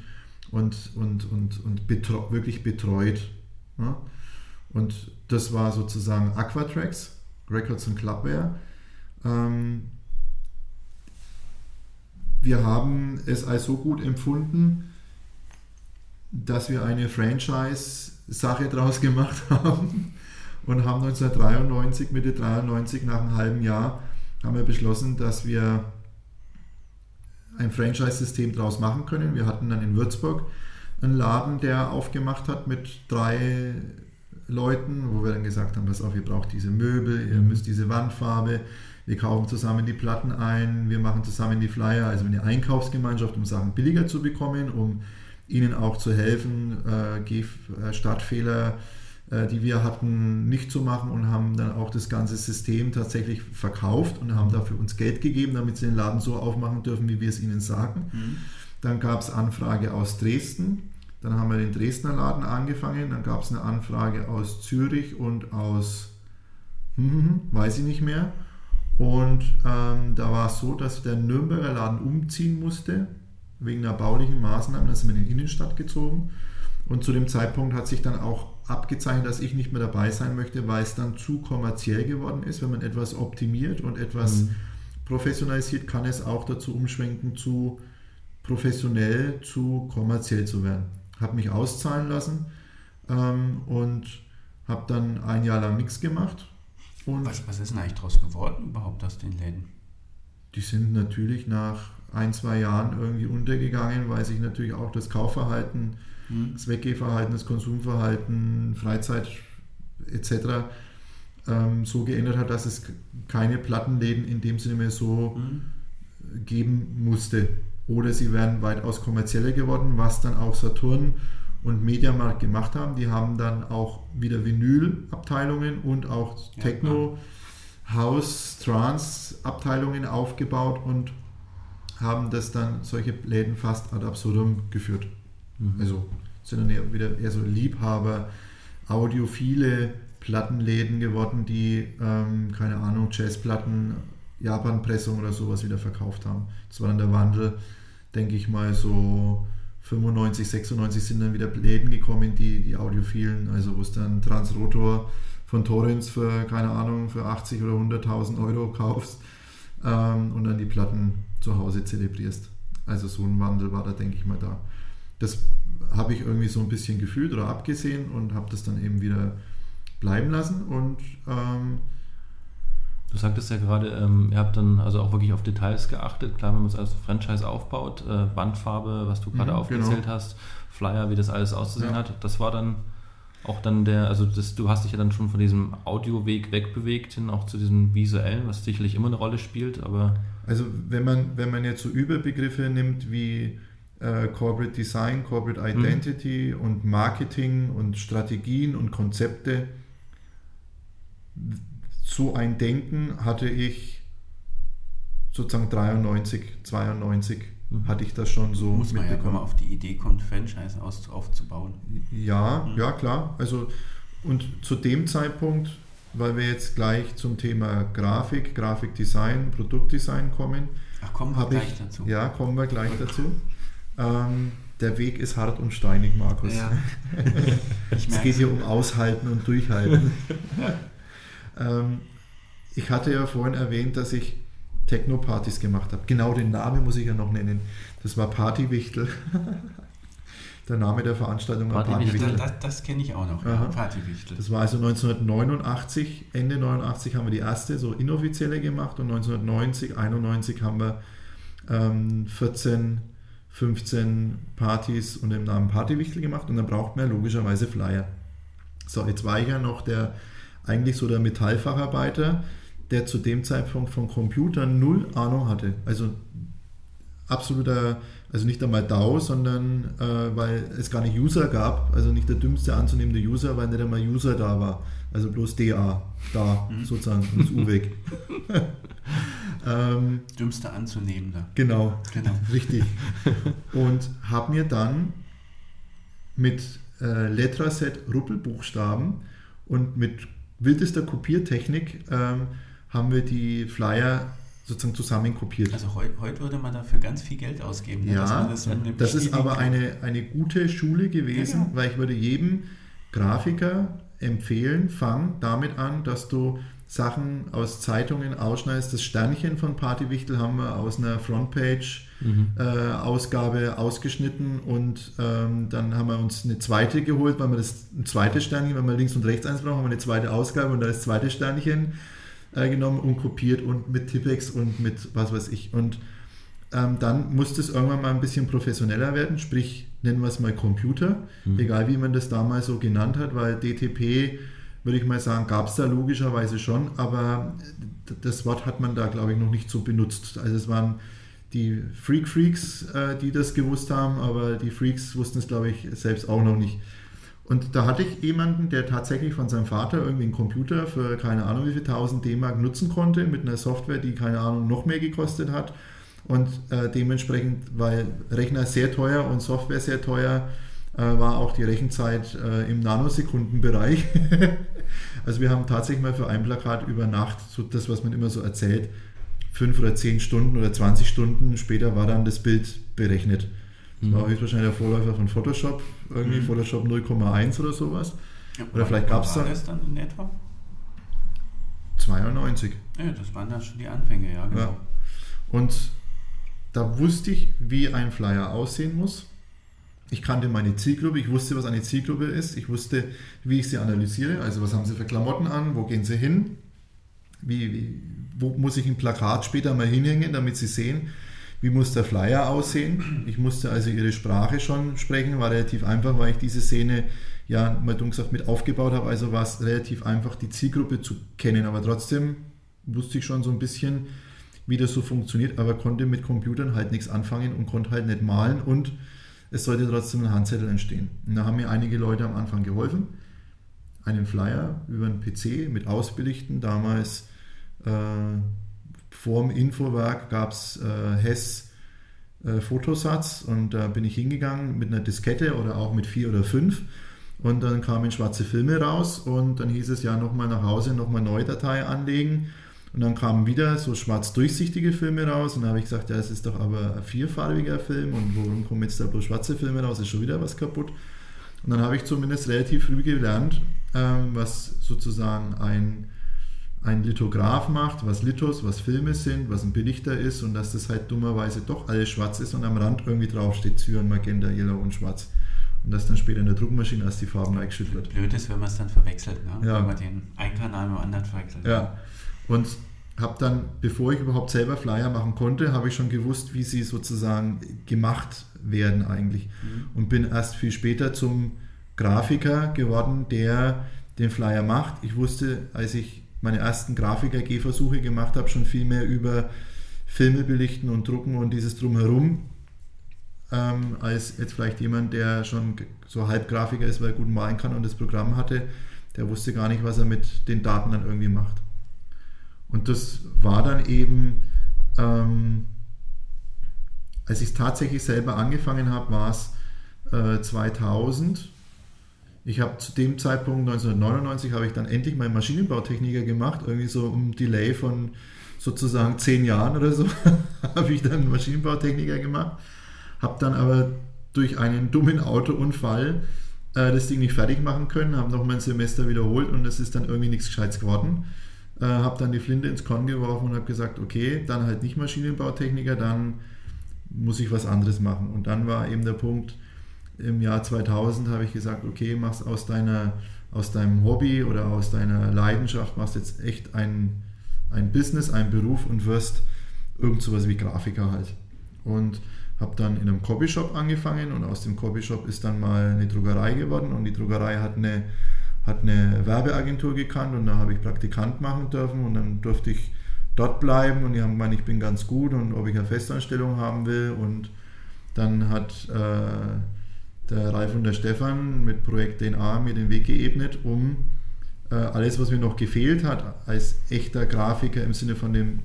und, und, und, und betreu, wirklich betreut. Ja? Und das war sozusagen Aquatracks, Records und Clubware. Ähm, wir haben es als so gut empfunden, dass wir eine Franchise Sache draus gemacht haben und haben 1993, Mitte 93, nach einem halben Jahr, haben wir beschlossen, dass wir ein Franchise-System draus machen können. Wir hatten dann in Würzburg einen Laden, der aufgemacht hat mit drei Leuten, wo wir dann gesagt haben, pass auf, ihr braucht diese Möbel, ihr mhm. müsst diese Wandfarbe, wir kaufen zusammen die Platten ein, wir machen zusammen die Flyer, also eine Einkaufsgemeinschaft, um Sachen billiger zu bekommen, um ihnen auch zu helfen, äh, äh, Startfehler, äh, die wir hatten, nicht zu machen und haben dann auch das ganze System tatsächlich verkauft und haben dafür uns Geld gegeben, damit sie den Laden so aufmachen dürfen, wie wir es ihnen sagen. Mhm. Dann gab es Anfrage aus Dresden. Dann haben wir den Dresdner Laden angefangen. Dann gab es eine Anfrage aus Zürich und aus, hm, hm, hm, weiß ich nicht mehr. Und ähm, da war es so, dass der Nürnberger Laden umziehen musste wegen einer baulichen Maßnahme, dann sind wir in die Innenstadt gezogen. Und zu dem Zeitpunkt hat sich dann auch abgezeichnet, dass ich nicht mehr dabei sein möchte, weil es dann zu kommerziell geworden ist. Wenn man etwas optimiert und etwas Mhm. professionalisiert, kann es auch dazu umschwenken, zu professionell zu kommerziell zu werden. Habe mich auszahlen lassen ähm, und habe dann ein Jahr lang nichts gemacht. Und Was, was ist denn eigentlich draus geworden überhaupt aus den Läden? die sind natürlich nach ein, zwei Jahren irgendwie untergegangen, weil sich natürlich auch das Kaufverhalten, Hm? das Weggehverhalten, das Konsumverhalten, Freizeit etc. Ähm, so geändert hat, dass es keine Plattenläden in dem Sinne mehr so Hm? geben musste. Oder sie wären weitaus kommerzieller geworden, was dann auch Saturn und Mediamarkt gemacht haben. Die haben dann auch wieder Vinyl-Abteilungen und auch Ja, Techno, House, Trance-Abteilungen aufgebaut und haben das dann solche Läden fast ad absurdum geführt. Mhm. Also sind dann eher wieder eher so Liebhaber, audiophile Plattenläden geworden, die, ähm, keine Ahnung, Jazzplatten, Japanpressung oder sowas wieder verkauft haben. Das war dann der Wandel, denke ich mal, so 95, 96 sind dann wieder Läden gekommen, die, die Audiophilen, also wo es dann Transrotor von Torrens für, keine Ahnung, für 80 oder 100.000 Euro kaufst ähm, und dann die Platten zu Hause zelebrierst. Also so ein Wandel war da, denke ich mal, da. Das habe ich irgendwie so ein bisschen gefühlt oder abgesehen und habe das dann eben wieder bleiben lassen und ähm, Du sagtest ja gerade, ähm, ihr habt dann also auch wirklich auf Details geachtet. Klar, wenn man es als Franchise aufbaut, äh, Wandfarbe, was du gerade Mhm, aufgezählt genau. hast, Flyer, wie das alles auszusehen Ja. hat, das war dann auch dann der, also das, du hast dich ja dann schon von diesem Audioweg wegbewegt hin auch zu diesem visuellen, was sicherlich immer eine Rolle spielt, aber Also wenn man, wenn man jetzt so Überbegriffe nimmt wie äh, Corporate Design, Corporate Identity und Marketing und Strategien und Konzepte, so ein Denken hatte ich sozusagen 93, 92 Mhm. Hatte ich das schon so Muss man ja, wenn auf die Idee kommt, Franchise aus, aufzubauen. Ja, Mhm. ja klar. Also und zu dem Zeitpunkt, weil wir jetzt gleich zum Thema Grafik, Grafikdesign, Produktdesign kommen, Ach, kommen wir gleich ich, dazu. ja, kommen wir gleich dazu. Ähm, der Weg ist hart und steinig, Markus. Ja. Ich es geht hier um Aushalten und Durchhalten. ähm, ich hatte ja vorhin erwähnt, dass ich Techno-Partys gemacht habe. Genau den Namen muss ich ja noch nennen. Das war Partywichtel. der Name der Veranstaltung war Partywichtel. Das, das, kenne ich auch noch, ja. Partywichtel. Das war also 1989, Ende 89 haben wir die erste so inoffizielle gemacht und 1990, 91 haben wir ähm, 14, 15 Partys unter dem Namen Partywichtel gemacht und dann braucht man ja logischerweise Flyer. So, jetzt war ich ja noch der, eigentlich so der Metallfacharbeiter, der zu dem Zeitpunkt von Computern null Ahnung hatte. Also absoluter, also nicht einmal DAO, sondern äh, weil es gar nicht User gab, also nicht der dümmste anzunehmende User, weil nicht einmal User da war. Also bloß DA, da sozusagen, und das U weg. ähm, Dümmste anzunehmender. genau, Genau. richtig. Und habe mir dann mit äh, Letraset Ruppelbuchstaben und mit wildester Kopiertechnik ähm, haben wir die Flyer sozusagen zusammen kopiert. Also heute heut würde man dafür ganz viel Geld ausgeben. ne, dass Ja, man das, das ist aber eine, eine gute Schule gewesen, Ja, ja. weil ich würde jedem Grafiker empfehlen, fang damit an, dass du Sachen aus Zeitungen ausschneidest. Das Sternchen von Partywichtel haben wir aus einer Frontpage mhm. äh, ausgeschnitten und ähm, dann haben wir uns eine zweite geholt, weil wir das ein zweites Sternchen, wenn wir links und rechts eins brauchen, haben wir eine zweite Ausgabe und da das zweite Sternchen äh, genommen und kopiert und mit Tippex und mit was weiß ich. Und ähm, dann musste es irgendwann mal ein bisschen professioneller werden, sprich nennen wir es mal Computer, Mhm. egal wie man das damals so genannt hat, weil DTP würde ich mal sagen, gab es da logischerweise schon, aber das Wort hat man da, glaube ich, noch nicht so benutzt. Also es waren die Freak-Freaks, äh, die das gewusst haben, aber die Freaks wussten es, glaube ich, selbst auch noch nicht. Und da hatte ich jemanden, der tatsächlich von seinem Vater irgendwie einen Computer für keine Ahnung wie viel 1000 D-Mark nutzen konnte, mit einer Software, die keine Ahnung noch mehr gekostet hat. Und äh, dementsprechend, weil Rechner sehr teuer und Software sehr teuer, äh, war auch die Rechenzeit äh, im Nanosekundenbereich. also wir haben tatsächlich mal für ein Plakat über Nacht, so das, was man immer so erzählt, fünf oder zehn Stunden oder 20 Stunden später war dann das Bild berechnet. Das war höchstwahrscheinlich der Vorläufer von Photoshop, irgendwie Mhm. Photoshop 0,1 oder sowas. Ja, Oder vielleicht wann gab's war da- das dann in etwa? 92. Ja, das waren dann schon die Anfänge, ja, genau. Ja. Und da wusste ich, wie ein Flyer aussehen muss. Ich kannte meine Zielgruppe, ich wusste, was eine Zielgruppe ist, ich wusste, wie ich sie analysiere, also was haben sie für Klamotten an, wo gehen sie hin, wie, wie, wo muss ich ein Plakat später mal hinhängen, damit sie sehen, wie muss der Flyer aussehen. Ich musste also ihre Sprache schon sprechen, war relativ einfach, weil ich diese Szene ja mal dumm gesagt mit aufgebaut habe, also war es relativ einfach, die Zielgruppe zu kennen, aber trotzdem wusste ich schon so ein bisschen, wie das so funktioniert, aber konnte mit Computern halt nichts anfangen und konnte halt nicht malen und es sollte trotzdem ein Handzettel entstehen. Und da haben mir einige Leute am Anfang geholfen. Einen Flyer über einen PC mit Ausbelichten. Damals äh, vorm Infowerk gab es äh, Hess äh, Fotosatz und da bin ich hingegangen mit einer Diskette oder auch mit vier oder fünf und dann kamen schwarze Filme raus und dann hieß es ja nochmal nach Hause, nochmal neue Datei anlegen und dann kamen wieder so schwarz durchsichtige Filme raus und dann habe ich gesagt, ja, es ist doch aber ein vierfarbiger Film und warum kommen jetzt da bloß schwarze Filme raus, ist schon wieder was kaputt. Und dann habe ich zumindest relativ früh gelernt, ähm, was sozusagen ein, ein Lithograph macht, was Lithos, was Filme sind, was ein Belichter ist und dass das halt dummerweise doch alles schwarz ist und am Rand irgendwie draufsteht Cyan, Magenta, Yellow und Schwarz. Und das dann später in der Druckmaschine als die Farben eingeschüttet wird. Blöd ist, wenn man es dann verwechselt, ne? Ja. wenn man den einen Kanal mit dem anderen verwechselt. Ja. Und habe dann, bevor ich überhaupt selber Flyer machen konnte, habe ich schon gewusst, wie sie sozusagen gemacht werden eigentlich. Mhm. Und bin erst viel später zum Grafiker geworden, der den Flyer macht. Ich wusste, als ich meine ersten Grafiker-G-Versuche gemacht habe, schon viel mehr über Filme belichten und drucken und dieses drumherum, ähm, als jetzt vielleicht jemand, der schon so halb Grafiker ist, weil er gut malen kann und das Programm hatte, der wusste gar nicht, was er mit den Daten dann irgendwie macht. Und das war dann eben, ähm, als ich es tatsächlich selber angefangen habe, war es äh, 2000. Ich habe zu dem Zeitpunkt 1999 habe ich dann endlich meinen Maschinenbautechniker gemacht, irgendwie so um Delay von sozusagen zehn Jahren oder so habe ich dann Maschinenbautechniker gemacht, habe dann aber durch einen dummen Autounfall äh, das Ding nicht fertig machen können, habe noch mein Semester wiederholt und es ist dann irgendwie nichts Gescheites geworden. Äh, habe dann die Flinte ins Korn geworfen und habe gesagt, okay, dann halt nicht Maschinenbautechniker, dann muss ich was anderes machen. Und dann war eben der Punkt, im Jahr 2000 habe ich gesagt, okay, machst aus, deiner, aus deinem Hobby oder aus deiner Leidenschaft, machst jetzt echt ein, ein Business, einen Beruf und wirst irgend sowas wie Grafiker halt. Und habe dann in einem Copyshop angefangen und aus dem Copyshop ist dann mal eine Druckerei geworden und die Druckerei hat eine, hat eine Werbeagentur gekannt und da habe ich Praktikant machen dürfen und dann durfte ich dort bleiben und die haben gemeint, ich bin ganz gut und ob ich eine Festanstellung haben will und dann hat äh, der Ralf und der Stefan mit Projekt DNA mir den Weg geebnet, um äh, alles, was mir noch gefehlt hat, als echter Grafiker im Sinne von dem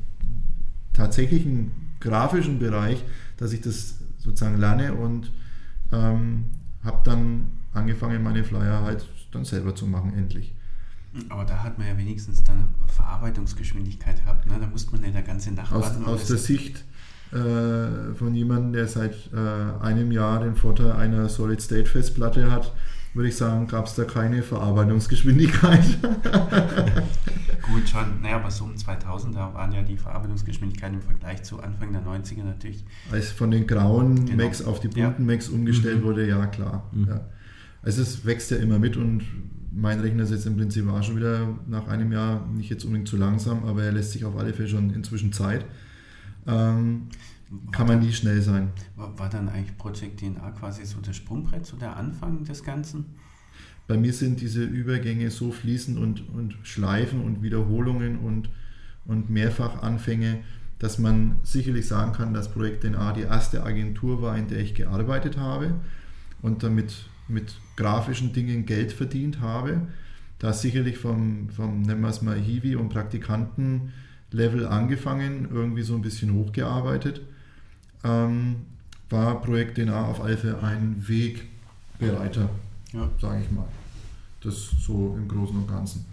tatsächlichen grafischen Bereich, dass ich das sozusagen lerne und ähm, habe dann angefangen, meine Flyer halt dann selber zu machen, endlich. Aber da hat man ja wenigstens dann Verarbeitungsgeschwindigkeit gehabt. Ne? Da musste man nicht der ganze Nacht Aus, warten. aus der Sicht äh, von jemandem, der seit äh, einem Jahr den Vorteil einer Solid-State-Festplatte hat, würde ich sagen, gab es da keine Verarbeitungsgeschwindigkeit. Gut, schon. Naja, aber so um 2000, da waren ja die Verarbeitungsgeschwindigkeiten im Vergleich zu Anfang der 90er natürlich. Als von den grauen Genau. Macs auf die Ja. bunten Macs umgestellt Mhm. wurde, ja klar. Mhm. Ja. Also es wächst ja immer mit und mein Rechner ist jetzt im Prinzip auch schon wieder nach einem Jahr nicht jetzt unbedingt zu langsam, aber er lässt sich auf alle Fälle schon inzwischen Zeit. Ähm, kann man nie schnell sein. War, dann eigentlich Project DNA quasi so das Sprungbrett, so der Anfang des Ganzen? Bei mir sind diese Übergänge so fließend und, und Schleifen und Wiederholungen und, und Mehrfachanfänge, dass man sicherlich sagen kann, dass Projekt DNA die erste Agentur war, in der ich gearbeitet habe und damit mit grafischen Dingen Geld verdient habe. Da sicherlich vom, vom nennen wir es mal, Hiwi- und Praktikanten-Level angefangen, irgendwie so ein bisschen hochgearbeitet. Ähm, war Projekt DNA auf Fälle ein Wegbereiter Ja. sage ich mal. Das so im Großen und Ganzen.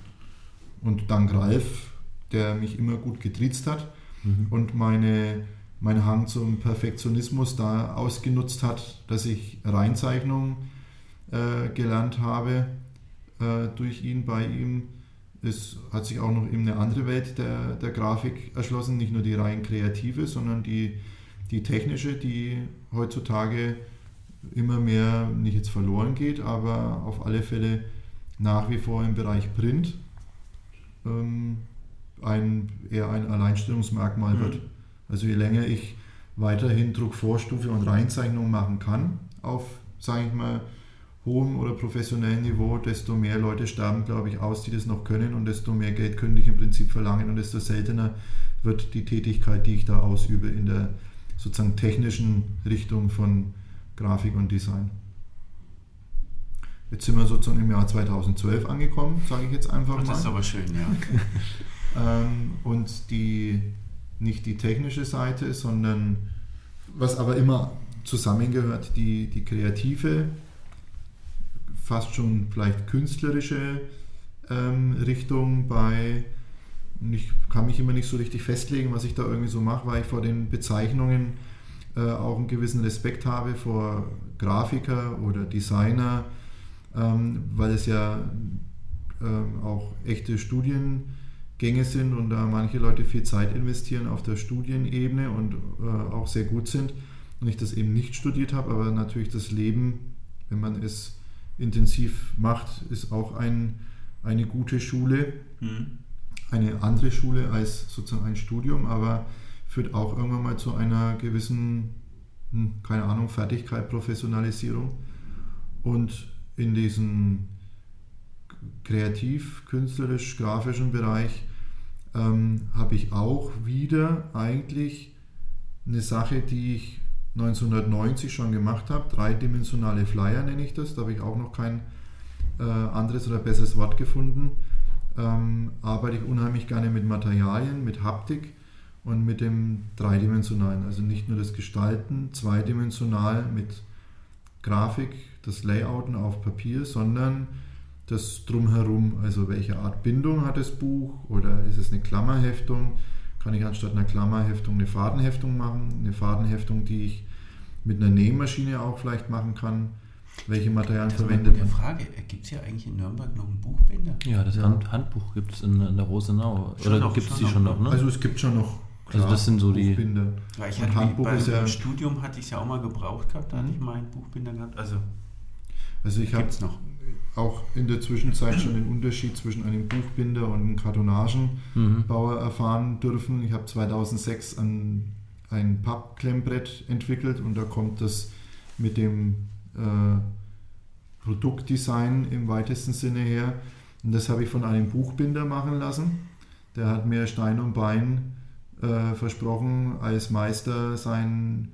Und dank Ralf, der mich immer gut getriezt hat, Mhm. und meine, mein Hang zum Perfektionismus da ausgenutzt hat, dass ich Reinzeichnung äh, gelernt habe äh, durch ihn, bei ihm. Es hat sich auch noch eben eine andere Welt der, der Grafik erschlossen, nicht nur die rein kreative, sondern die, die technische, die heutzutage immer mehr nicht jetzt verloren geht, aber auf alle Fälle nach wie vor im Bereich Print ähm, ein, eher ein Alleinstellungsmerkmal Mhm. wird. Also je länger ich weiterhin Druckvorstufe und Reinzeichnung machen kann auf, sage ich mal, hohem oder professionellen Niveau, desto mehr Leute sterben, glaube ich, aus, die das noch können und desto mehr Geld könnte ich im Prinzip verlangen und desto seltener wird die Tätigkeit, die ich da ausübe, in der sozusagen technischen Richtung von Grafik und Design. Jetzt sind wir sozusagen im Jahr 2012 angekommen, sage ich jetzt einfach Ach, mal. das ist aber schön, ja. Ähm, und die nicht die technische Seite, sondern was aber immer zusammengehört, die, die kreative, fast schon vielleicht künstlerische ähm, Richtung bei, und ich kann mich immer nicht so richtig festlegen, was ich da irgendwie so mache, weil ich vor den Bezeichnungen äh, auch einen gewissen Respekt habe vor Grafiker oder Designer, ähm, weil es ja ähm, auch echte Studiengänge sind und da manche Leute viel Zeit investieren auf der Studienebene und äh, auch sehr gut sind. Und ich das eben nicht studiert habe, aber natürlich das Leben, wenn man es intensiv macht, ist auch ein, eine gute Schule, Mhm. eine andere Schule als sozusagen ein Studium, aber führt auch irgendwann mal zu einer gewissen, hm, keine Ahnung, Fertigkeit, Professionalisierung. Und in diesem kreativ, künstlerisch, grafischen Bereich ähm, habe ich auch wieder eigentlich eine Sache, die ich 1990 schon gemacht habe, dreidimensionale Flyer nenne ich das, da habe ich auch noch kein äh, anderes oder besseres Wort gefunden. Ähm, arbeite ich unheimlich gerne mit Materialien, mit Haptik und mit dem Dreidimensionalen. Also nicht nur das Gestalten zweidimensional mit Grafik, das Layouten auf Papier, sondern das Drumherum. Also welche Art Bindung hat das Buch oder ist es eine Klammerheftung? Kann ich anstatt einer Klammerheftung eine Fadenheftung machen? Eine Fadenheftung, die ich mit einer Nähmaschine auch vielleicht machen kann. Welche Materialien Das verwendet man? Frage. Gibt es hier eigentlich in Nürnberg noch einen Buchbinder? Ja, das Ja. Hand, Handbuch gibt es in, in der Rosenau. Schon Oder gibt es die schon noch, ne? Also es gibt schon noch Also das sind so die- Buchbinder. Weil ich hatte Handbuch beim ist ja- Studium hatte ich es ja auch mal gebraucht gehabt, da hatte Mhm. ich mal einen Buchbinder gehabt. Also Also ich habe gibt es noch. Auch in der Zwischenzeit schon den Unterschied zwischen einem Buchbinder und einem Kartonagenbauer Mhm. erfahren dürfen. Ich habe 2006 ein, ein Pappklemmbrett entwickelt und da kommt das mit dem äh, Produktdesign im weitesten Sinne her. Und das habe ich von einem Buchbinder machen lassen. Der hat mir Stein und Bein äh, versprochen, als Meister sein,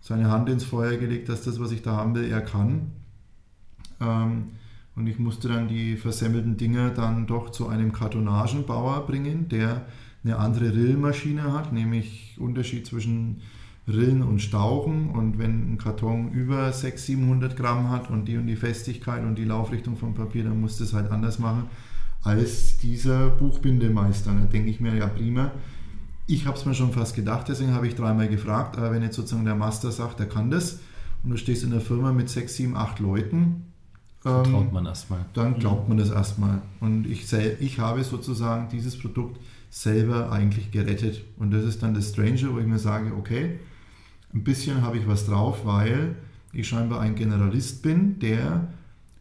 seine Hand ins Feuer gelegt, dass das, was ich da haben will, er kann. Ähm, und ich musste dann die versemmelten Dinger dann doch zu einem Kartonagenbauer bringen, der eine andere Rillmaschine hat, nämlich Unterschied zwischen Rillen und Stauchen. Und wenn ein Karton über 600, 700 Gramm hat und die und die Festigkeit und die Laufrichtung vom Papier, dann musst du es halt anders machen als dieser Buchbindemeister. Da denke ich mir, ja prima. Ich habe es mir schon fast gedacht, deswegen habe ich dreimal gefragt. Aber wenn jetzt sozusagen der Master sagt, er kann das und du stehst in der Firma mit 6, 7, 8 Leuten, Vertraut ähm, man erstmal. dann glaubt man das erstmal. Und ich, ich habe sozusagen dieses Produkt selber eigentlich gerettet. Und das ist dann das Strange, wo ich mir sage, okay, ein bisschen habe ich was drauf, weil ich scheinbar ein Generalist bin, der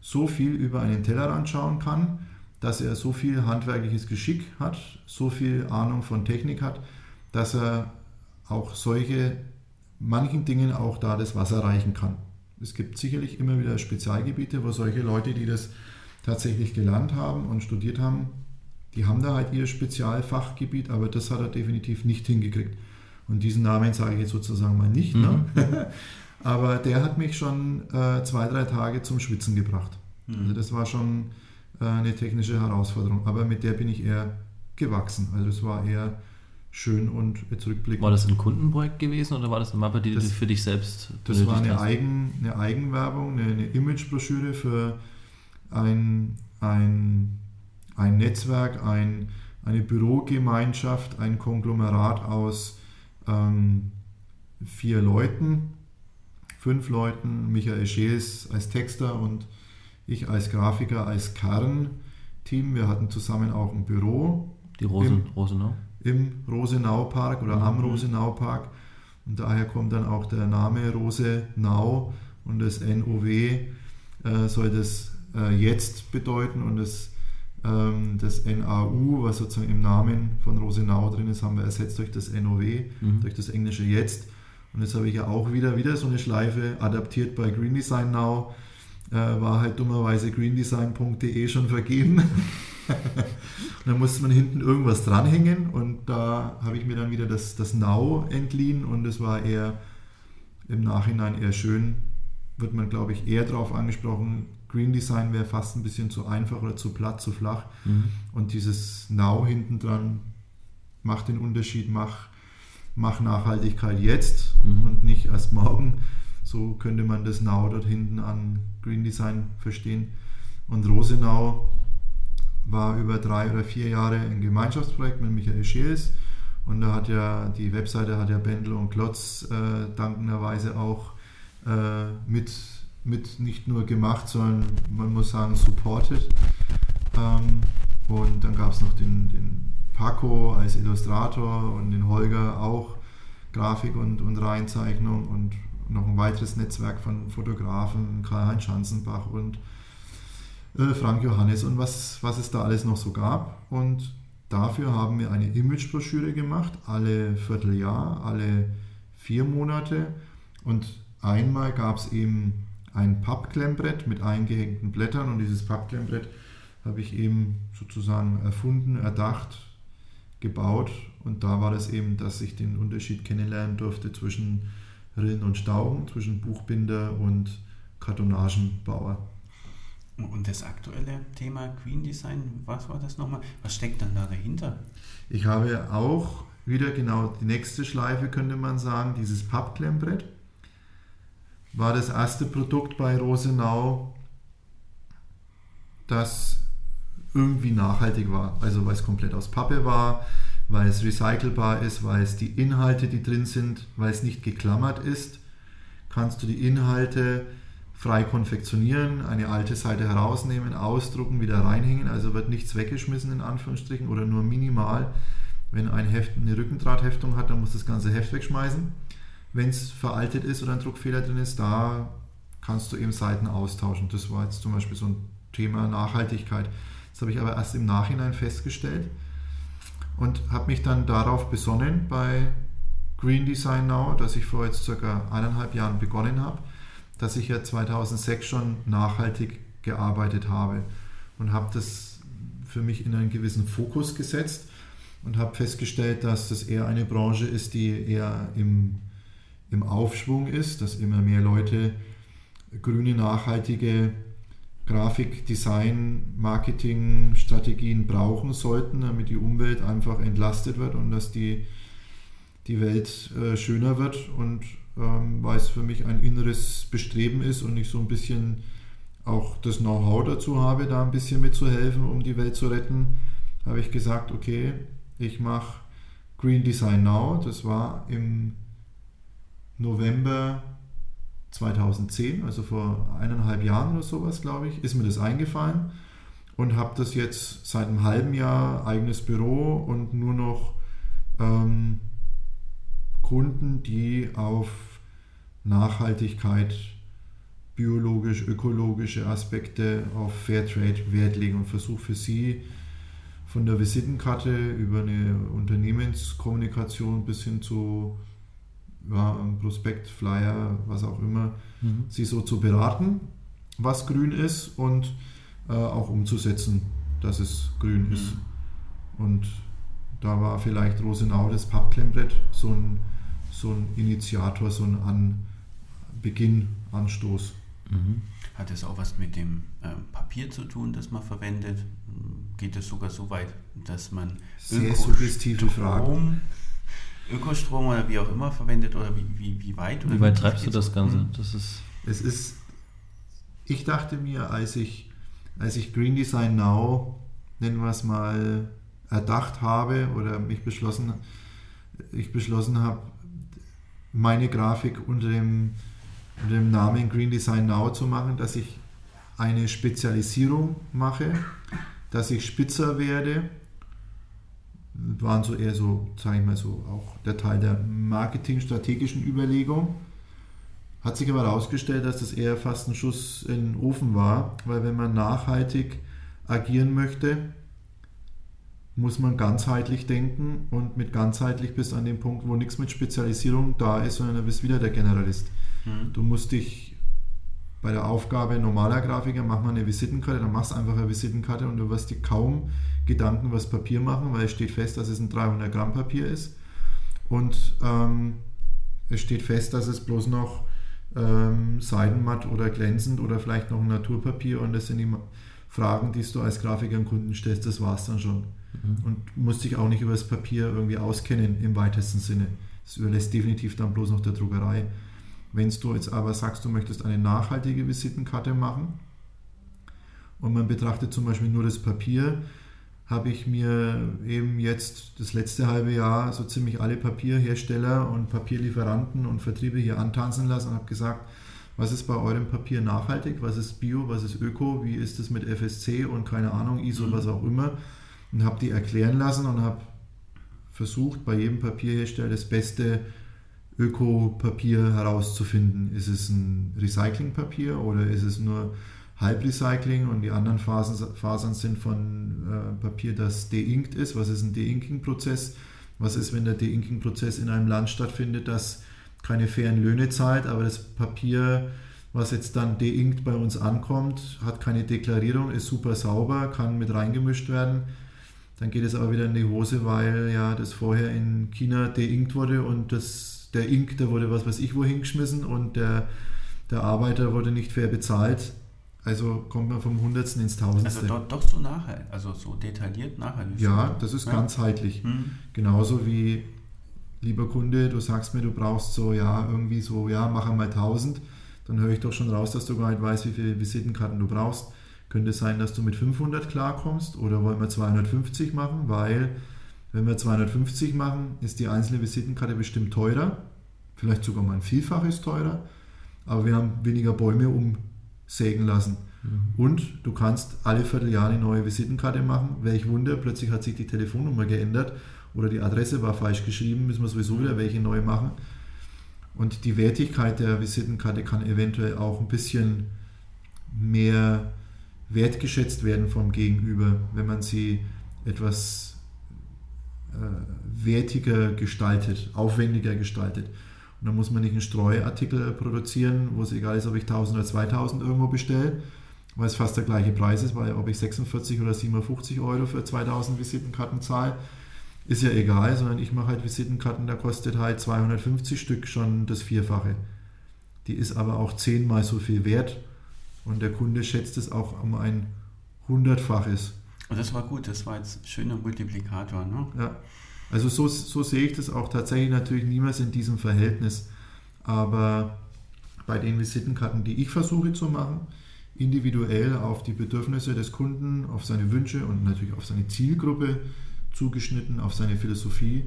so viel über einen Tellerrand schauen kann, dass er so viel handwerkliches Geschick hat, so viel Ahnung von Technik hat, dass er auch solche, manchen Dingen auch da das Wasser reichen kann. Es gibt sicherlich immer wieder Spezialgebiete, wo solche Leute, die das tatsächlich gelernt haben und studiert haben, die haben da halt ihr Spezialfachgebiet, aber das hat er definitiv nicht hingekriegt. Und diesen Namen sage ich jetzt sozusagen mal nicht. Ne? aber der hat mich schon äh, zwei, drei Tage zum Schwitzen gebracht. Also das war schon äh, eine technische Herausforderung. Aber mit der bin ich eher gewachsen. Also es war eher schön und jetzt rückblickend. War das ein Kundenprojekt gewesen oder war das eine Mappe, die Das- du für dich selbst Das war eine, hast? Eigen, eine Eigenwerbung, eine, eine Imagebroschüre für ein, ein, ein Netzwerk, ein, eine Bürogemeinschaft, ein Konglomerat aus ähm, vier Leuten, fünf Leuten, Michael Scheels als Texter und ich als Grafiker, als Kernteam. Wir hatten zusammen auch ein Büro. Die Rosen, Im, Rosenau? Im Rosenau-Park oder mhm. am Rosenau-Park. Und daher kommt dann auch der Name Rosenau und das NOW äh, soll das äh, jetzt bedeuten und das, ähm, das NAU, was sozusagen im Namen von Rosenau drin ist, haben wir ersetzt durch das NOW, mhm. durch das englische Jetzt. Und jetzt habe ich ja auch wieder, wieder so eine Schleife adaptiert bei Green Design Now. Äh, war halt dummerweise greendesign.de schon vergeben. und dann musste man hinten irgendwas dranhängen und da habe ich mir dann wieder das, das Now entliehen und es war eher im Nachhinein eher schön, wird man glaube ich eher darauf angesprochen, Green Design wäre fast ein bisschen zu einfach oder zu platt, zu flach mhm. und dieses Now hinten dran macht den Unterschied, mach, mach Nachhaltigkeit jetzt mhm. und nicht erst morgen. So könnte man das Now dort hinten an Green Design verstehen. Und Rosenau war über drei oder vier Jahre ein Gemeinschaftsprojekt mit Michael Scheels. Und da hat ja die Webseite hat ja Bendel und Klotz äh, dankenderweise auch äh, mit, mit nicht nur gemacht, sondern man muss sagen supported. Ähm, und dann gab es noch den, den Paco als Illustrator und den Holger auch Grafik und, und Reinzeichnung und noch ein weiteres Netzwerk von Fotografen, Karl-Heinz Schanzenbach und äh, Frank Johannes und was, was es da alles noch so gab. Und dafür haben wir eine Imagebroschüre gemacht, alle Vierteljahr, alle vier Monate. Und einmal gab es eben ein Pappklemmbrett mit eingehängten Blättern und dieses Pappklemmbrett habe ich eben sozusagen erfunden, erdacht, gebaut und da war das eben, dass ich den Unterschied kennenlernen durfte zwischen Rillen und Stauben, zwischen Buchbinder und Kartonagenbauer. Und das aktuelle Thema Queen Design, was war das nochmal? Was steckt dann da dahinter? Ich habe auch wieder genau die nächste Schleife, könnte man sagen, dieses Pappklemmbrett. War das erste Produkt bei Rosenau, das irgendwie nachhaltig war. Also weil es komplett aus Pappe war, weil es recycelbar ist, weil es die Inhalte, die drin sind, weil es nicht geklammert ist, kannst du die Inhalte frei konfektionieren, eine alte Seite herausnehmen, ausdrucken, wieder reinhängen, also wird nichts weggeschmissen in Anführungsstrichen oder nur minimal. Wenn ein Heft eine Rückendrahtheftung hat, dann muss das ganze Heft wegschmeißen. Wenn es veraltet ist oder ein Druckfehler drin ist, da kannst du eben Seiten austauschen. Das war jetzt zum Beispiel so ein Thema Nachhaltigkeit. Das habe ich aber erst im Nachhinein festgestellt und habe mich dann darauf besonnen bei Green Design Now, dass ich vor jetzt circa eineinhalb Jahren begonnen habe, dass ich ja 2006 schon nachhaltig gearbeitet habe und habe das für mich in einen gewissen Fokus gesetzt und habe festgestellt, dass das eher eine Branche ist, die eher im, im Aufschwung ist, dass immer mehr Leute grüne, nachhaltige Grafik, Design, Marketing, Strategien brauchen sollten, damit die Umwelt einfach entlastet wird und dass die, die Welt äh, schöner wird. Und ähm, weil es für mich ein inneres Bestreben ist und ich so ein bisschen auch das Know-how dazu habe, da ein bisschen mitzuhelfen, um die Welt zu retten, habe ich gesagt, okay, ich mache Green Design Now. Das war im November 2010, also vor eineinhalb Jahren oder sowas, glaube ich, ist mir das eingefallen und habe das jetzt seit einem halben Jahr eigenes Büro und nur noch ähm, Kunden, die auf Nachhaltigkeit, biologisch, ökologische Aspekte, auf Fairtrade Wert legen und versuche für sie von der Visitenkarte über eine Unternehmenskommunikation bis hin zu ja, Prospekt, Flyer, was auch immer, mhm. sie so zu beraten, was grün ist und äh, auch umzusetzen, dass es grün mhm. ist. Und da war vielleicht Rosenau das Pappklemmbrett so ein, so ein Initiator, so ein An Beginn, Anstoß. Mhm. Hat es auch was mit dem äh, Papier zu tun, das man verwendet? Geht es sogar so weit, dass man sehr suggestive Fragen Ökostrom oder wie auch immer verwendet oder wie, wie, wie weit? Oder wie weit treibst du das Ganze? Hm. Das ist es ist, ich dachte mir, als ich, als ich Green Design Now, nennen wir es mal, erdacht habe oder mich beschlossen, ich beschlossen habe, meine Grafik unter dem, unter dem Namen Green Design Now zu machen, dass ich eine Spezialisierung mache, dass ich spitzer werde. Waren so eher so, sage ich mal so, auch der Teil der marketingstrategischen Überlegung. Hat sich aber herausgestellt, dass das eher fast ein Schuss in den Ofen war, weil wenn man nachhaltig agieren möchte, muss man ganzheitlich denken und mit ganzheitlich bis an den Punkt, wo nichts mit Spezialisierung da ist, sondern du bist wieder der Generalist. Mhm. Du musst dich bei der Aufgabe normaler Grafiker, mach mal eine Visitenkarte, dann machst du einfach eine Visitenkarte und du wirst dir kaum Gedanken über das Papier machen, weil es steht fest, dass es ein 300 Gramm Papier ist und ähm, es steht fest, dass es bloß noch ähm, seidenmatt oder glänzend oder vielleicht noch ein Naturpapier und das sind die Fragen, die du als Grafiker an Kunden stellst, das war es dann schon. Mhm. Und musst dich auch nicht über das Papier irgendwie auskennen im weitesten Sinne. Das überlässt definitiv dann bloß noch der Druckerei. Wenn du jetzt aber sagst, du möchtest eine nachhaltige Visitenkarte machen und man betrachtet zum Beispiel nur das Papier, habe ich mir eben jetzt das letzte halbe Jahr so ziemlich alle Papierhersteller und Papierlieferanten und Vertriebe hier antanzen lassen und habe gesagt, was ist bei eurem Papier nachhaltig, was ist Bio, was ist Öko, wie ist es mit FSC und keine Ahnung, ISO, mhm. was auch immer. Und habe die erklären lassen und habe versucht, bei jedem Papierhersteller das beste Ökopapier herauszufinden. Ist es ein Recyclingpapier oder ist es nur Halbrecycling und die anderen Fasern, Fasern sind von äh, Papier, das deinkt ist. Was ist ein Deinking-Prozess? Was ist, wenn der Deinking-Prozess in einem Land stattfindet, das keine fairen Löhne zahlt, aber das Papier, was jetzt dann deinkt bei uns ankommt, hat keine Deklarierung, ist super sauber, kann mit reingemischt werden. Dann geht es aber wieder in die Hose, weil ja das vorher in China deinkt wurde und das, der Ink, der wurde was weiß ich wohin geschmissen und der, der Arbeiter wurde nicht fair bezahlt. Also kommt man vom Hundertsten ins Tausendste. Also doch, doch so nachher, also so detailliert nachher. Ja, das ist ja. ganzheitlich. Mhm. Genauso wie, lieber Kunde, du sagst mir, du brauchst so, ja, irgendwie so, ja, mach einmal 1000, dann höre ich doch schon raus, dass du gar nicht weißt, wie viele Visitenkarten du brauchst. Könnte es sein, dass du mit 500 klarkommst oder wollen wir 250 machen, weil wenn wir 250 machen, ist die einzelne Visitenkarte bestimmt teurer, vielleicht sogar mal ein Vielfaches teurer, aber wir haben weniger Bäume um sägen lassen. Mhm. Und du kannst alle Vierteljahre eine neue Visitenkarte machen. Welch Wunder, plötzlich hat sich die Telefonnummer geändert oder die Adresse war falsch geschrieben, müssen wir sowieso wieder welche neu machen. Und die Wertigkeit der Visitenkarte kann eventuell auch ein bisschen mehr wertgeschätzt werden vom Gegenüber, wenn man sie etwas wertiger gestaltet, aufwendiger gestaltet. Und dann muss man nicht einen Streuartikel produzieren, wo es egal ist, ob ich 1000 oder 2000 irgendwo bestelle, weil es fast der gleiche Preis ist, weil ob ich 46 oder 57 Euro für 2000 Visitenkarten zahle, ist ja egal, sondern ich mache halt Visitenkarten, da kostet halt 250 Stück schon das Vierfache. Die ist aber auch zehnmal so viel wert und der Kunde schätzt es auch um ein Hundertfaches. Das war gut, das war jetzt ein schöner Multiplikator. Ne? Ja. Also so, so sehe ich das auch tatsächlich natürlich niemals in diesem Verhältnis. Aber bei den Visitenkarten, die ich versuche zu machen, individuell auf die Bedürfnisse des Kunden, auf seine Wünsche und natürlich auf seine Zielgruppe zugeschnitten, auf seine Philosophie,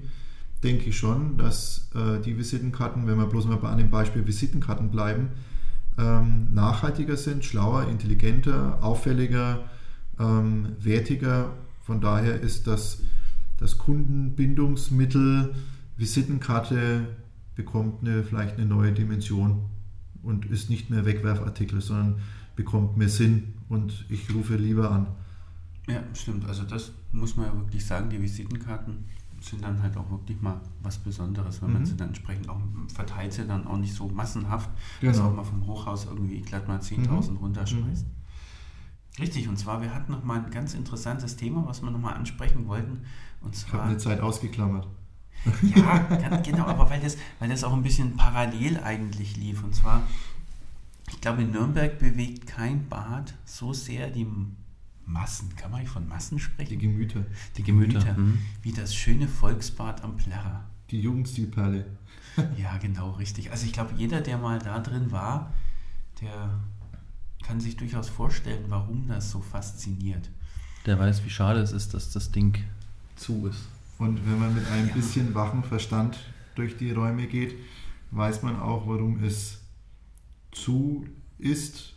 denke ich schon, dass äh, die Visitenkarten, wenn wir bloß mal bei dem Beispiel Visitenkarten bleiben, ähm, nachhaltiger sind, schlauer, intelligenter, auffälliger, ähm, wertiger. Von daher ist das das Kundenbindungsmittel Visitenkarte bekommt eine, vielleicht eine neue Dimension und ist nicht mehr Wegwerfartikel, sondern bekommt mehr Sinn und ich rufe lieber an. Ja, stimmt. Also das muss man ja wirklich sagen, die Visitenkarten sind dann halt auch wirklich mal was Besonderes, wenn mhm. man sie dann entsprechend auch verteilt sie dann auch nicht so massenhaft, genau. dass auch mal vom Hochhaus irgendwie glatt mal 10.000 mhm. runterschmeißt. Mhm. Richtig, und zwar, wir hatten noch mal ein ganz interessantes Thema, was wir noch mal ansprechen wollten. Und zwar, ich habe eine Zeit ausgeklammert. Ja, genau, aber weil das, weil das auch ein bisschen parallel eigentlich lief. Und zwar, ich glaube, in Nürnberg bewegt kein Bad so sehr die Massen, kann man von Massen sprechen? Die Gemüter. Die Gemüter, Gemüter mhm. wie das schöne Volksbad am Plärrer. Die Jugendstilperle. ja, genau, richtig. Also ich glaube, jeder, der mal da drin war, der kann sich durchaus vorstellen, warum das so fasziniert. Der weiß, wie schade es ist, dass das Ding zu ist. Und wenn man mit einem bisschen wachen Verstand durch die Räume geht, weiß man auch, warum es zu ist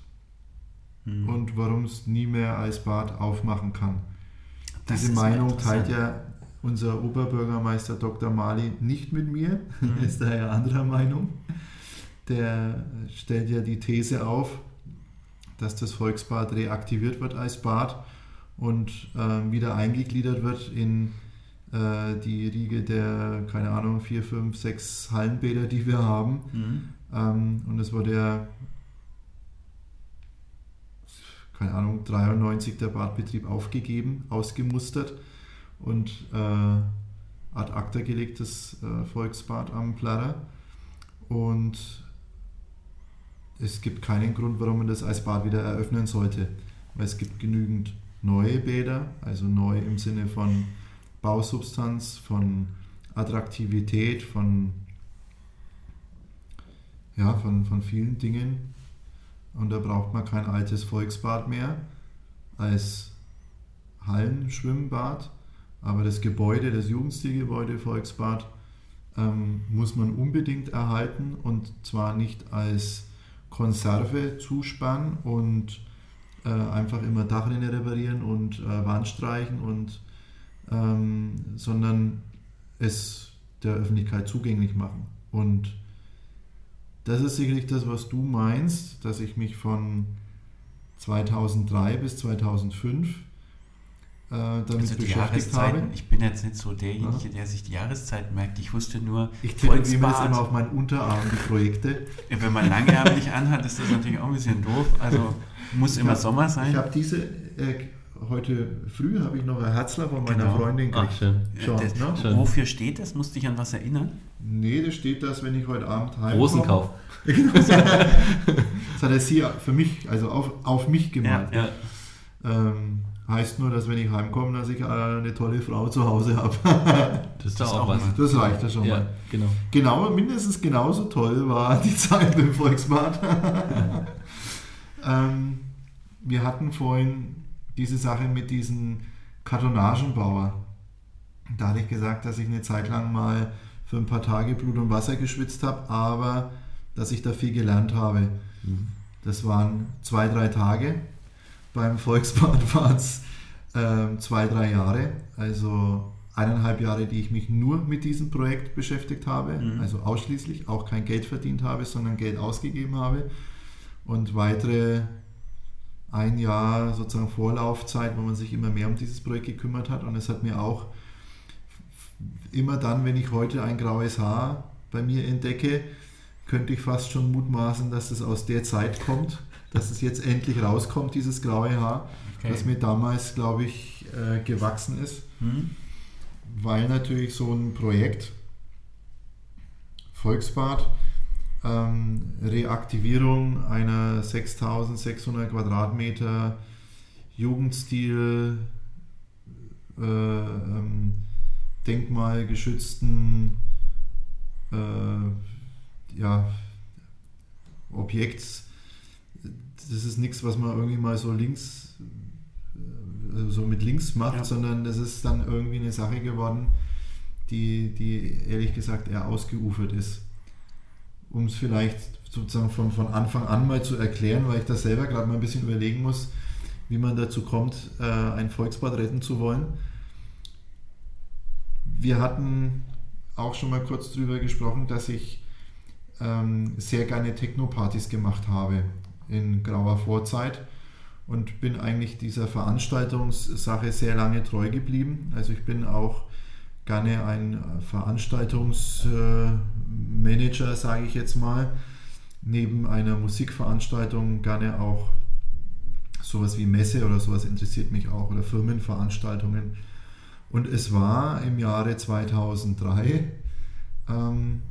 Mhm. und warum es nie mehr als Bad aufmachen kann. Das Diese Meinung teilt ja unser Oberbürgermeister Dr. Mali nicht mit mir, Mhm. ist daher anderer Meinung. Der stellt ja die These auf, dass das Volksbad reaktiviert wird als Bad und ähm, wieder eingegliedert wird in äh, die Riege der, keine Ahnung, vier, fünf, sechs Hallenbäder, die wir haben. Mhm. Ähm, und es wurde ja, keine Ahnung, 93 der Badbetrieb aufgegeben, ausgemustert und äh, ad acta gelegt, das äh, Volksbad am Plarrer. Und es gibt keinen Grund, warum man das als Bad wieder eröffnen sollte, weil es gibt genügend neue Bäder, also neu im Sinne von Bausubstanz, von Attraktivität, von ja, von, von vielen Dingen. Und da braucht man kein altes Volksbad mehr als Hallenschwimmbad. Aber das Gebäude, das Jugendstilgebäude Volksbad, ähm, muss man unbedingt erhalten und zwar nicht als Konserve zuspannen und äh, einfach immer Dachrinne reparieren und äh, Wand streichen und ähm, sondern es der Öffentlichkeit zugänglich machen. Und das ist sicherlich das, was du meinst, dass ich mich von 2003 bis 2005 äh, damit Also die beschäftigt Jahreszeiten, habe. ich bin jetzt nicht so derjenige, der sich die Jahreszeiten merkt. Ich wusste nur, Ich tätowiere mir das Volksbad. immer auf meinen Unterarm, die Projekte. Ja, Wenn man langärmlich anhat, ist das natürlich auch ein bisschen doof. Also muss immer hab- Sommer sein. Ich habe diese, äh, heute früh habe ich noch ein Herzler von meiner Genau. Freundin Ach, gekriegt. schön. Schon, das, ne? Schön. Wofür steht das? Musst dich an was erinnern? Nee, da steht das, wenn ich heute Abend heimkomme. Rosenkauf. Genau. das hat er sie für mich, also auf, auf mich gemalt. ja. Ähm, heißt nur, dass wenn ich heimkomme, dass ich äh, eine tolle Frau zu Hause habe. Das ist Das auch was. Das reicht ja schon Ja, mal. genau. Genau, mindestens genauso toll war die Zeit im Volksbad. ähm, wir hatten vorhin diese Sache mit diesem Kartonagenbauer. Da hatte ich gesagt, dass ich eine Zeit lang mal für ein paar Tage Blut und Wasser geschwitzt habe, aber dass ich da viel gelernt habe. Mhm. Das waren zwei, drei Tage. Beim Volksbad waren es ähm, zwei, drei Jahre. Also eineinhalb Jahre, die ich mich nur mit diesem Projekt beschäftigt habe. Mhm. Also ausschließlich, auch kein Geld verdient habe, sondern Geld ausgegeben habe. Und weitere ein Jahr sozusagen Vorlaufzeit, wo man sich immer mehr um dieses Projekt gekümmert hat. Und es hat mir auch immer dann, wenn ich heute ein graues Haar bei mir entdecke, könnte ich fast schon mutmaßen, dass es aus der Zeit kommt, dass es jetzt endlich rauskommt, dieses graue Haar, Okay. das mir damals, glaube ich, äh, gewachsen ist, Hm? weil natürlich so ein Projekt, Volksbad, ähm, Reaktivierung einer 6600 Quadratmeter Jugendstil, äh, ähm, denkmalgeschützten äh, ja, Objekts. Das ist nichts, was man irgendwie mal so links, äh, so mit links macht, Ja. sondern das ist dann irgendwie eine Sache geworden, die, die ehrlich gesagt eher ausgeufert ist. Um es vielleicht sozusagen von, von Anfang an mal zu erklären, weil ich da selber gerade mal ein bisschen überlegen muss, wie man dazu kommt, äh, ein Volksbad retten zu wollen. Wir hatten auch schon mal kurz drüber gesprochen, dass ich ähm, sehr gerne Techno-Partys gemacht habe in grauer Vorzeit und bin eigentlich dieser Veranstaltungssache sehr lange treu geblieben. Also ich bin auch gerne ein Veranstaltungsmanager, sage ich jetzt mal. Neben einer Musikveranstaltung gerne auch sowas wie Messe oder sowas interessiert mich auch oder Firmenveranstaltungen. Und es war im Jahre 2003, ähm,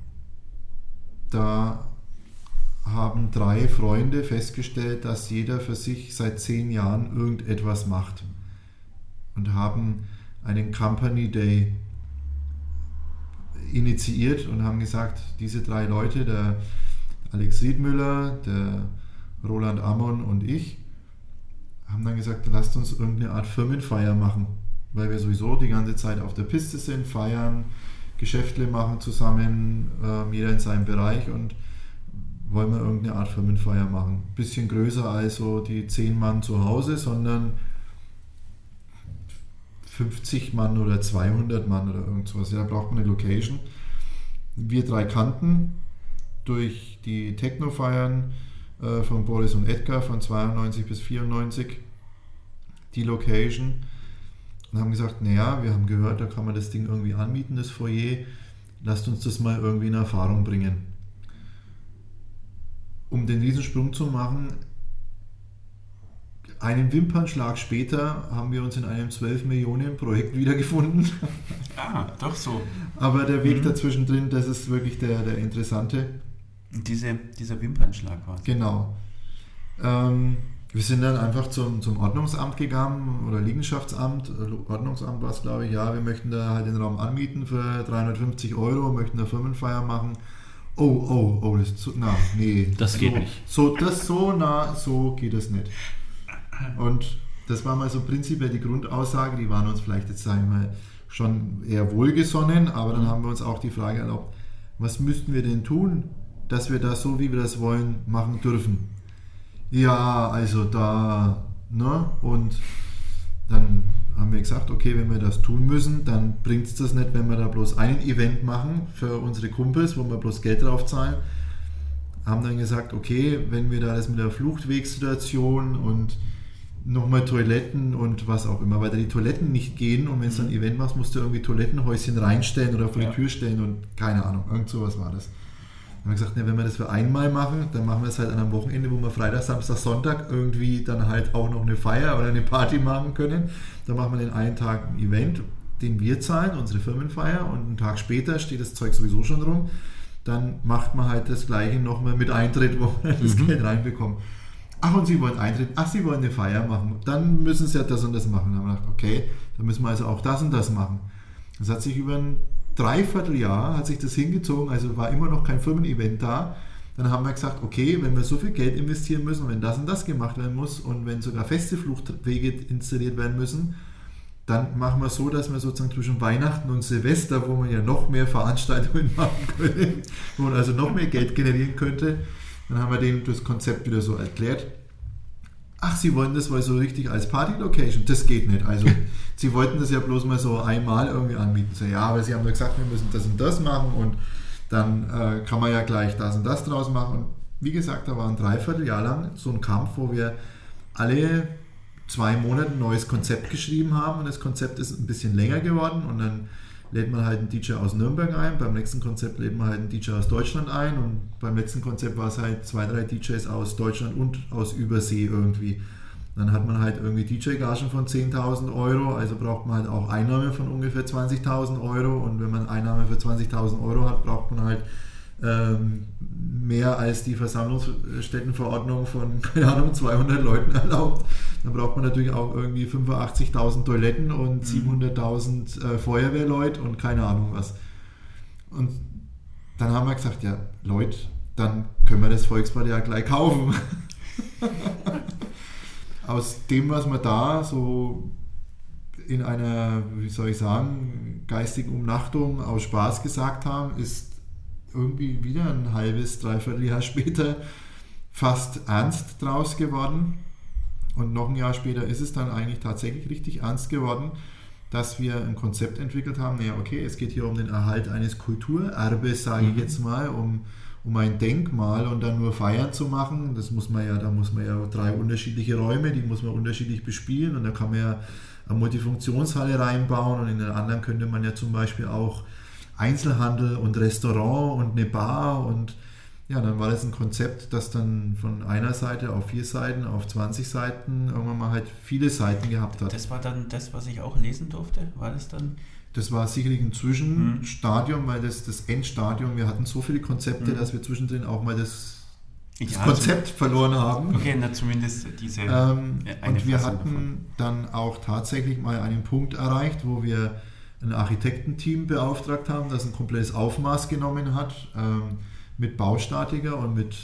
da haben drei Freunde festgestellt, dass jeder für sich seit zehn Jahren irgendetwas macht und haben einen Company Day initiiert und haben gesagt, diese drei Leute, der Alex Riedmüller, der Roland Ammon und ich, haben dann gesagt, lasst uns irgendeine Art Firmenfeier machen. weil wir sowieso die ganze Zeit auf der Piste sind, feiern, Geschäfte machen zusammen, äh, jeder in seinem Bereich und wollen wir irgendeine Art Firmenfeier machen. Bisschen größer als so die 10 Mann zu Hause, sondern 50 Mann oder 200 Mann oder irgend sowas. Ja, da braucht man eine Location. Wir drei kannten durch die Techno-Feiern äh, von Boris und Edgar von 92 bis 94 die Location und haben gesagt, naja, wir haben gehört, da kann man das Ding irgendwie anmieten, das Foyer. Lasst uns das mal irgendwie in Erfahrung bringen. Um den Riesensprung zu machen, einen Wimpernschlag später haben wir uns in einem 12 Millionen Projekt wiedergefunden. Ah, doch so. Aber der Weg mhm. dazwischen drin, das ist wirklich der, der interessante. Diese, dieser Wimpernschlag war Genau. Ähm, wir sind dann einfach zum, zum Ordnungsamt gegangen oder Liegenschaftsamt. Ordnungsamt war es, glaube ich. Ja, wir möchten da halt den Raum anmieten für 350 Euro, möchten eine Firmenfeier machen. Oh, oh, oh, das ist zu, na, nee. Das geht nicht. So, das so nah, so geht es nicht. Und das war mal so prinzipiell die Grundaussage, die waren uns vielleicht jetzt, sagen wir mal, schon eher wohlgesonnen, aber dann mhm. haben wir uns auch die Frage erlaubt, was müssten wir denn tun, dass wir das so, wie wir das wollen, machen dürfen? Ja, also da, ne? Und dann haben wir gesagt, okay, wenn wir das tun müssen, dann bringt es das nicht, wenn wir da bloß ein Event machen für unsere Kumpels, wo wir bloß Geld drauf zahlen. Haben dann gesagt, okay, wenn wir da das mit der Fluchtwegsituation und nochmal Toiletten und was auch immer, weil da die Toiletten nicht gehen und wenn es dann ein mhm. Event machst, musst du irgendwie Toilettenhäuschen reinstellen oder vor die Tür stellen und keine Ahnung, irgend sowas war das. Haben wir gesagt, ne, wenn wir das für einmal machen, dann machen wir es halt an einem Wochenende, wo wir Freitag, Samstag, Sonntag irgendwie dann halt auch noch eine Feier oder eine Party machen können. Dann machen wir den einen Tag ein Event, den wir zahlen, unsere Firmenfeier und einen Tag später steht das Zeug sowieso schon rum. Dann macht man halt das gleiche nochmal mit Eintritt, wo man das mhm. Geld reinbekommt. Ach, und Sie wollen Eintritt? Ach, Sie wollen eine Feier machen? Dann müssen Sie ja das und das machen. Dann haben wir gedacht, okay, dann müssen wir also auch das und das machen. Das hat sich über ein Dreivierteljahr hat sich das hingezogen, also war immer noch kein Firmen-Event da. Dann haben wir gesagt, okay, wenn wir so viel Geld investieren müssen, wenn das und das gemacht werden muss und wenn sogar feste Fluchtwege installiert werden müssen, dann machen wir so, dass wir sozusagen zwischen Weihnachten und Silvester, wo man ja noch mehr Veranstaltungen machen könnte, wo man also noch mehr Geld generieren könnte, dann haben wir dem das Konzept wieder so erklärt. Ach, Sie wollen das wohl so richtig als Party-Location? Das geht nicht. Also, Sie wollten das ja bloß mal so einmal irgendwie anbieten. So, ja, aber Sie haben ja gesagt, wir müssen das und das machen und dann äh, kann man ja gleich das und das draus machen. Und wie gesagt, da war ein Dreivierteljahr lang so ein Kampf, wo wir alle zwei Monate ein neues Konzept geschrieben haben und das Konzept ist ein bisschen länger geworden und dann lädt man halt einen DJ aus Nürnberg ein, beim nächsten Konzept lädt man halt einen DJ aus Deutschland ein und beim letzten Konzept war es halt zwei, drei DJs aus Deutschland und aus Übersee irgendwie. Dann hat man halt irgendwie DJ-Gagen von 10.000 Euro, also braucht man halt auch Einnahmen von ungefähr 20.000 Euro und wenn man Einnahmen für 20.000 Euro hat, braucht man halt ähm, mehr als die Versammlungsstättenverordnung von, keine Ahnung, 200 Leuten erlaubt. Dann braucht man natürlich auch irgendwie 85.000 Toiletten und mhm. 700.000 äh, Feuerwehrleute und keine Ahnung was. Und dann haben wir gesagt, ja, Leute, dann können wir das Volksbad ja gleich kaufen. Aus dem, was wir da so in einer, wie soll ich sagen, geistigen Umnachtung aus Spaß gesagt haben, ist irgendwie wieder ein halbes, dreiviertel Jahr später fast ernst draus geworden. Und noch ein Jahr später ist es dann eigentlich tatsächlich richtig ernst geworden, dass wir ein Konzept entwickelt haben. Ja, okay, es geht hier um den Erhalt eines Kulturerbes, sage ich mhm. jetzt mal, um, um ein Denkmal und dann nur Feiern zu machen. Das muss man ja, da muss man ja drei unterschiedliche Räume, die muss man unterschiedlich bespielen und da kann man ja eine Multifunktionshalle reinbauen und in den anderen könnte man ja zum Beispiel auch Einzelhandel und Restaurant und eine Bar und ja, dann war das ein Konzept, das dann von einer Seite auf vier Seiten, auf 20 Seiten irgendwann mal halt viele Seiten gehabt hat. Das war dann das, was ich auch lesen durfte? War das dann? Das war sicherlich ein Zwischenstadium, mhm. weil das das Endstadium, wir hatten so viele Konzepte, mhm. dass wir zwischendrin auch mal das, das ja, Konzept also, verloren haben. Okay, na, zumindest diese. Ähm, und wir Fassung hatten davon. dann auch tatsächlich mal einen Punkt erreicht, wo wir ein Architektenteam beauftragt haben, das ein komplettes Aufmaß genommen hat ähm, mit Baustatiker und mit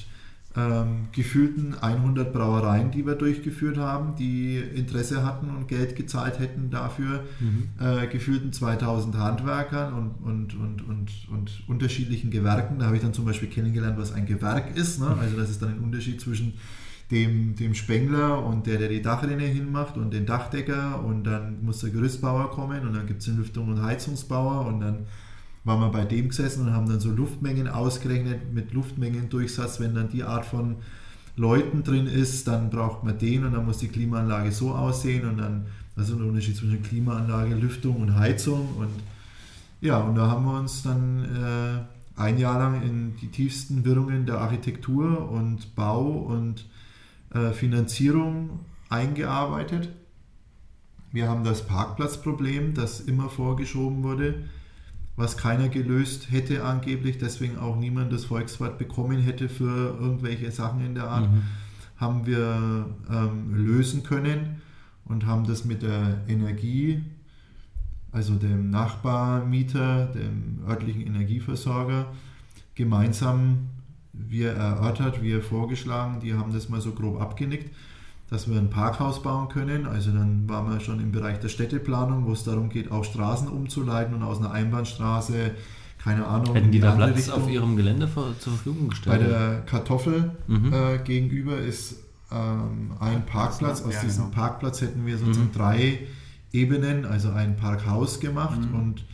ähm, gefühlten 100 Brauereien, die wir durchgeführt haben, die Interesse hatten und Geld gezahlt hätten dafür, mhm. äh, gefühlten 2000 Handwerkern und, und, und, und, und unterschiedlichen Gewerken. Da habe ich dann zum Beispiel kennengelernt, was ein Gewerk ist. Ne? Also das ist dann ein Unterschied zwischen dem, dem Spengler und der, der die Dachrinne hinmacht und den Dachdecker und dann muss der Gerüstbauer kommen und dann gibt es den Lüftung- und Heizungsbauer und dann waren wir bei dem gesessen und haben dann so Luftmengen ausgerechnet mit Luftmengendurchsatz. Wenn dann die Art von Leuten drin ist, dann braucht man den und dann muss die Klimaanlage so aussehen und dann, ist ein Unterschied zwischen Klimaanlage, Lüftung und Heizung und ja, und da haben wir uns dann äh, ein Jahr lang in die tiefsten Wirrungen der Architektur und Bau und äh, Finanzierung eingearbeitet. Wir haben das Parkplatzproblem, das immer vorgeschoben wurde, was keiner gelöst hätte angeblich, deswegen auch niemand das Volkswort bekommen hätte für irgendwelche Sachen in der Art, mhm. haben wir ähm, lösen können und haben das mit der Energie, also dem Nachbarmieter, dem örtlichen Energieversorger, gemeinsam wie erörtert, wie vorgeschlagen, die haben das mal so grob abgenickt, dass wir ein Parkhaus bauen können. Also dann waren wir schon im Bereich der Städteplanung, wo es darum geht, auch Straßen umzuleiten und aus einer Einbahnstraße, keine Ahnung. Hätten die da Platz Richtung. auf ihrem Gelände vor, zur Verfügung gestellt? Bei der Kartoffel mhm. äh, gegenüber ist ähm, ein Parkplatz. Aus diesem genau. Parkplatz hätten wir sozusagen mhm. drei Ebenen, also ein Parkhaus gemacht mhm. und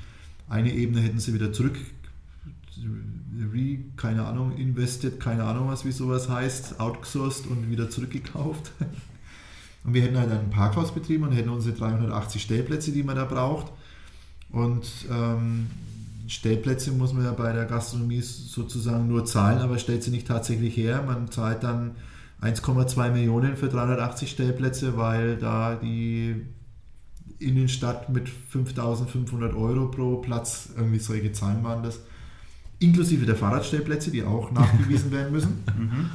eine Ebene hätten sie wieder zurück re, keine Ahnung, invested, keine Ahnung was, wie sowas heißt, outgesourced und wieder zurückgekauft. Und wir hätten halt einen Parkhaus betrieben und hätten unsere 380 Stellplätze, die man da braucht. Und ähm, Stellplätze muss man ja bei der Gastronomie sozusagen nur zahlen, aber stellt sie nicht tatsächlich her. Man zahlt dann 1,2 Millionen für 380 Stellplätze, weil da die Innenstadt mit 5500 Euro pro Platz irgendwie solche Zahlen waren das inklusive der Fahrradstellplätze, die auch nachgewiesen werden müssen. Mhm.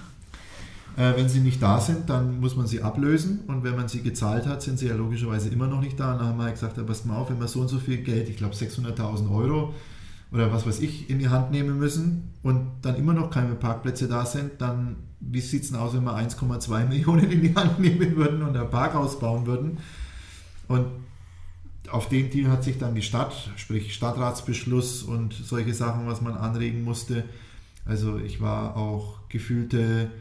Äh, wenn sie nicht da sind, dann muss man sie ablösen und wenn man sie gezahlt hat, sind sie ja logischerweise immer noch nicht da. Und dann haben wir halt gesagt, ja, passt mal auf, wenn wir so und so viel Geld, ich glaube 600.000 Euro oder was weiß ich, in die Hand nehmen müssen und dann immer noch keine Parkplätze da sind, dann wie sieht es denn aus, wenn wir 1,2 Millionen in die Hand nehmen würden und ein Parkhaus bauen würden? Und auf den Deal hat sich dann die Stadt, sprich Stadtratsbeschluss und solche Sachen, was man anregen musste. Also ich war auch gefühlte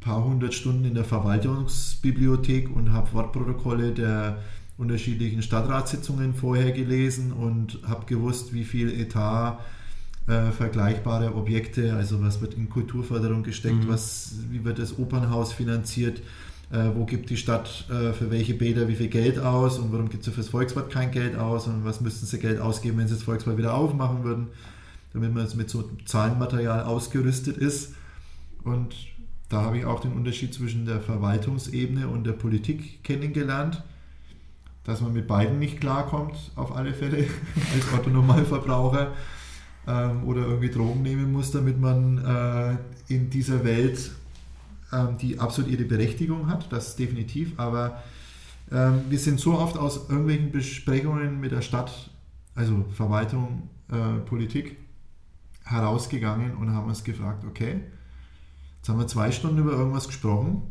paar hundert Stunden in der Verwaltungsbibliothek und habe Wortprotokolle der unterschiedlichen Stadtratssitzungen vorher gelesen und habe gewusst, wie viel Etat äh, vergleichbare Objekte, also was wird in Kulturförderung gesteckt, mhm. was, wie wird das Opernhaus finanziert, äh, wo gibt die Stadt äh, für welche Bäder wie viel Geld aus und warum gibt sie fürs Volksbad kein Geld aus und was müssten sie Geld ausgeben, wenn sie das Volksbad wieder aufmachen würden, damit man mit so Zahlenmaterial ausgerüstet ist. Und da habe ich auch den Unterschied zwischen der Verwaltungsebene und der Politik kennengelernt, dass man mit beiden nicht klarkommt, auf alle Fälle, als Otto-Normalverbraucher ähm, oder irgendwie Drogen nehmen muss, damit man äh, in dieser Welt ähm, die absolut ihre Berechtigung hat, das definitiv, aber ähm, wir sind so oft aus irgendwelchen Besprechungen mit der Stadt, also Verwaltung, äh, Politik, herausgegangen und haben uns gefragt, okay, jetzt haben wir zwei Stunden über irgendwas gesprochen.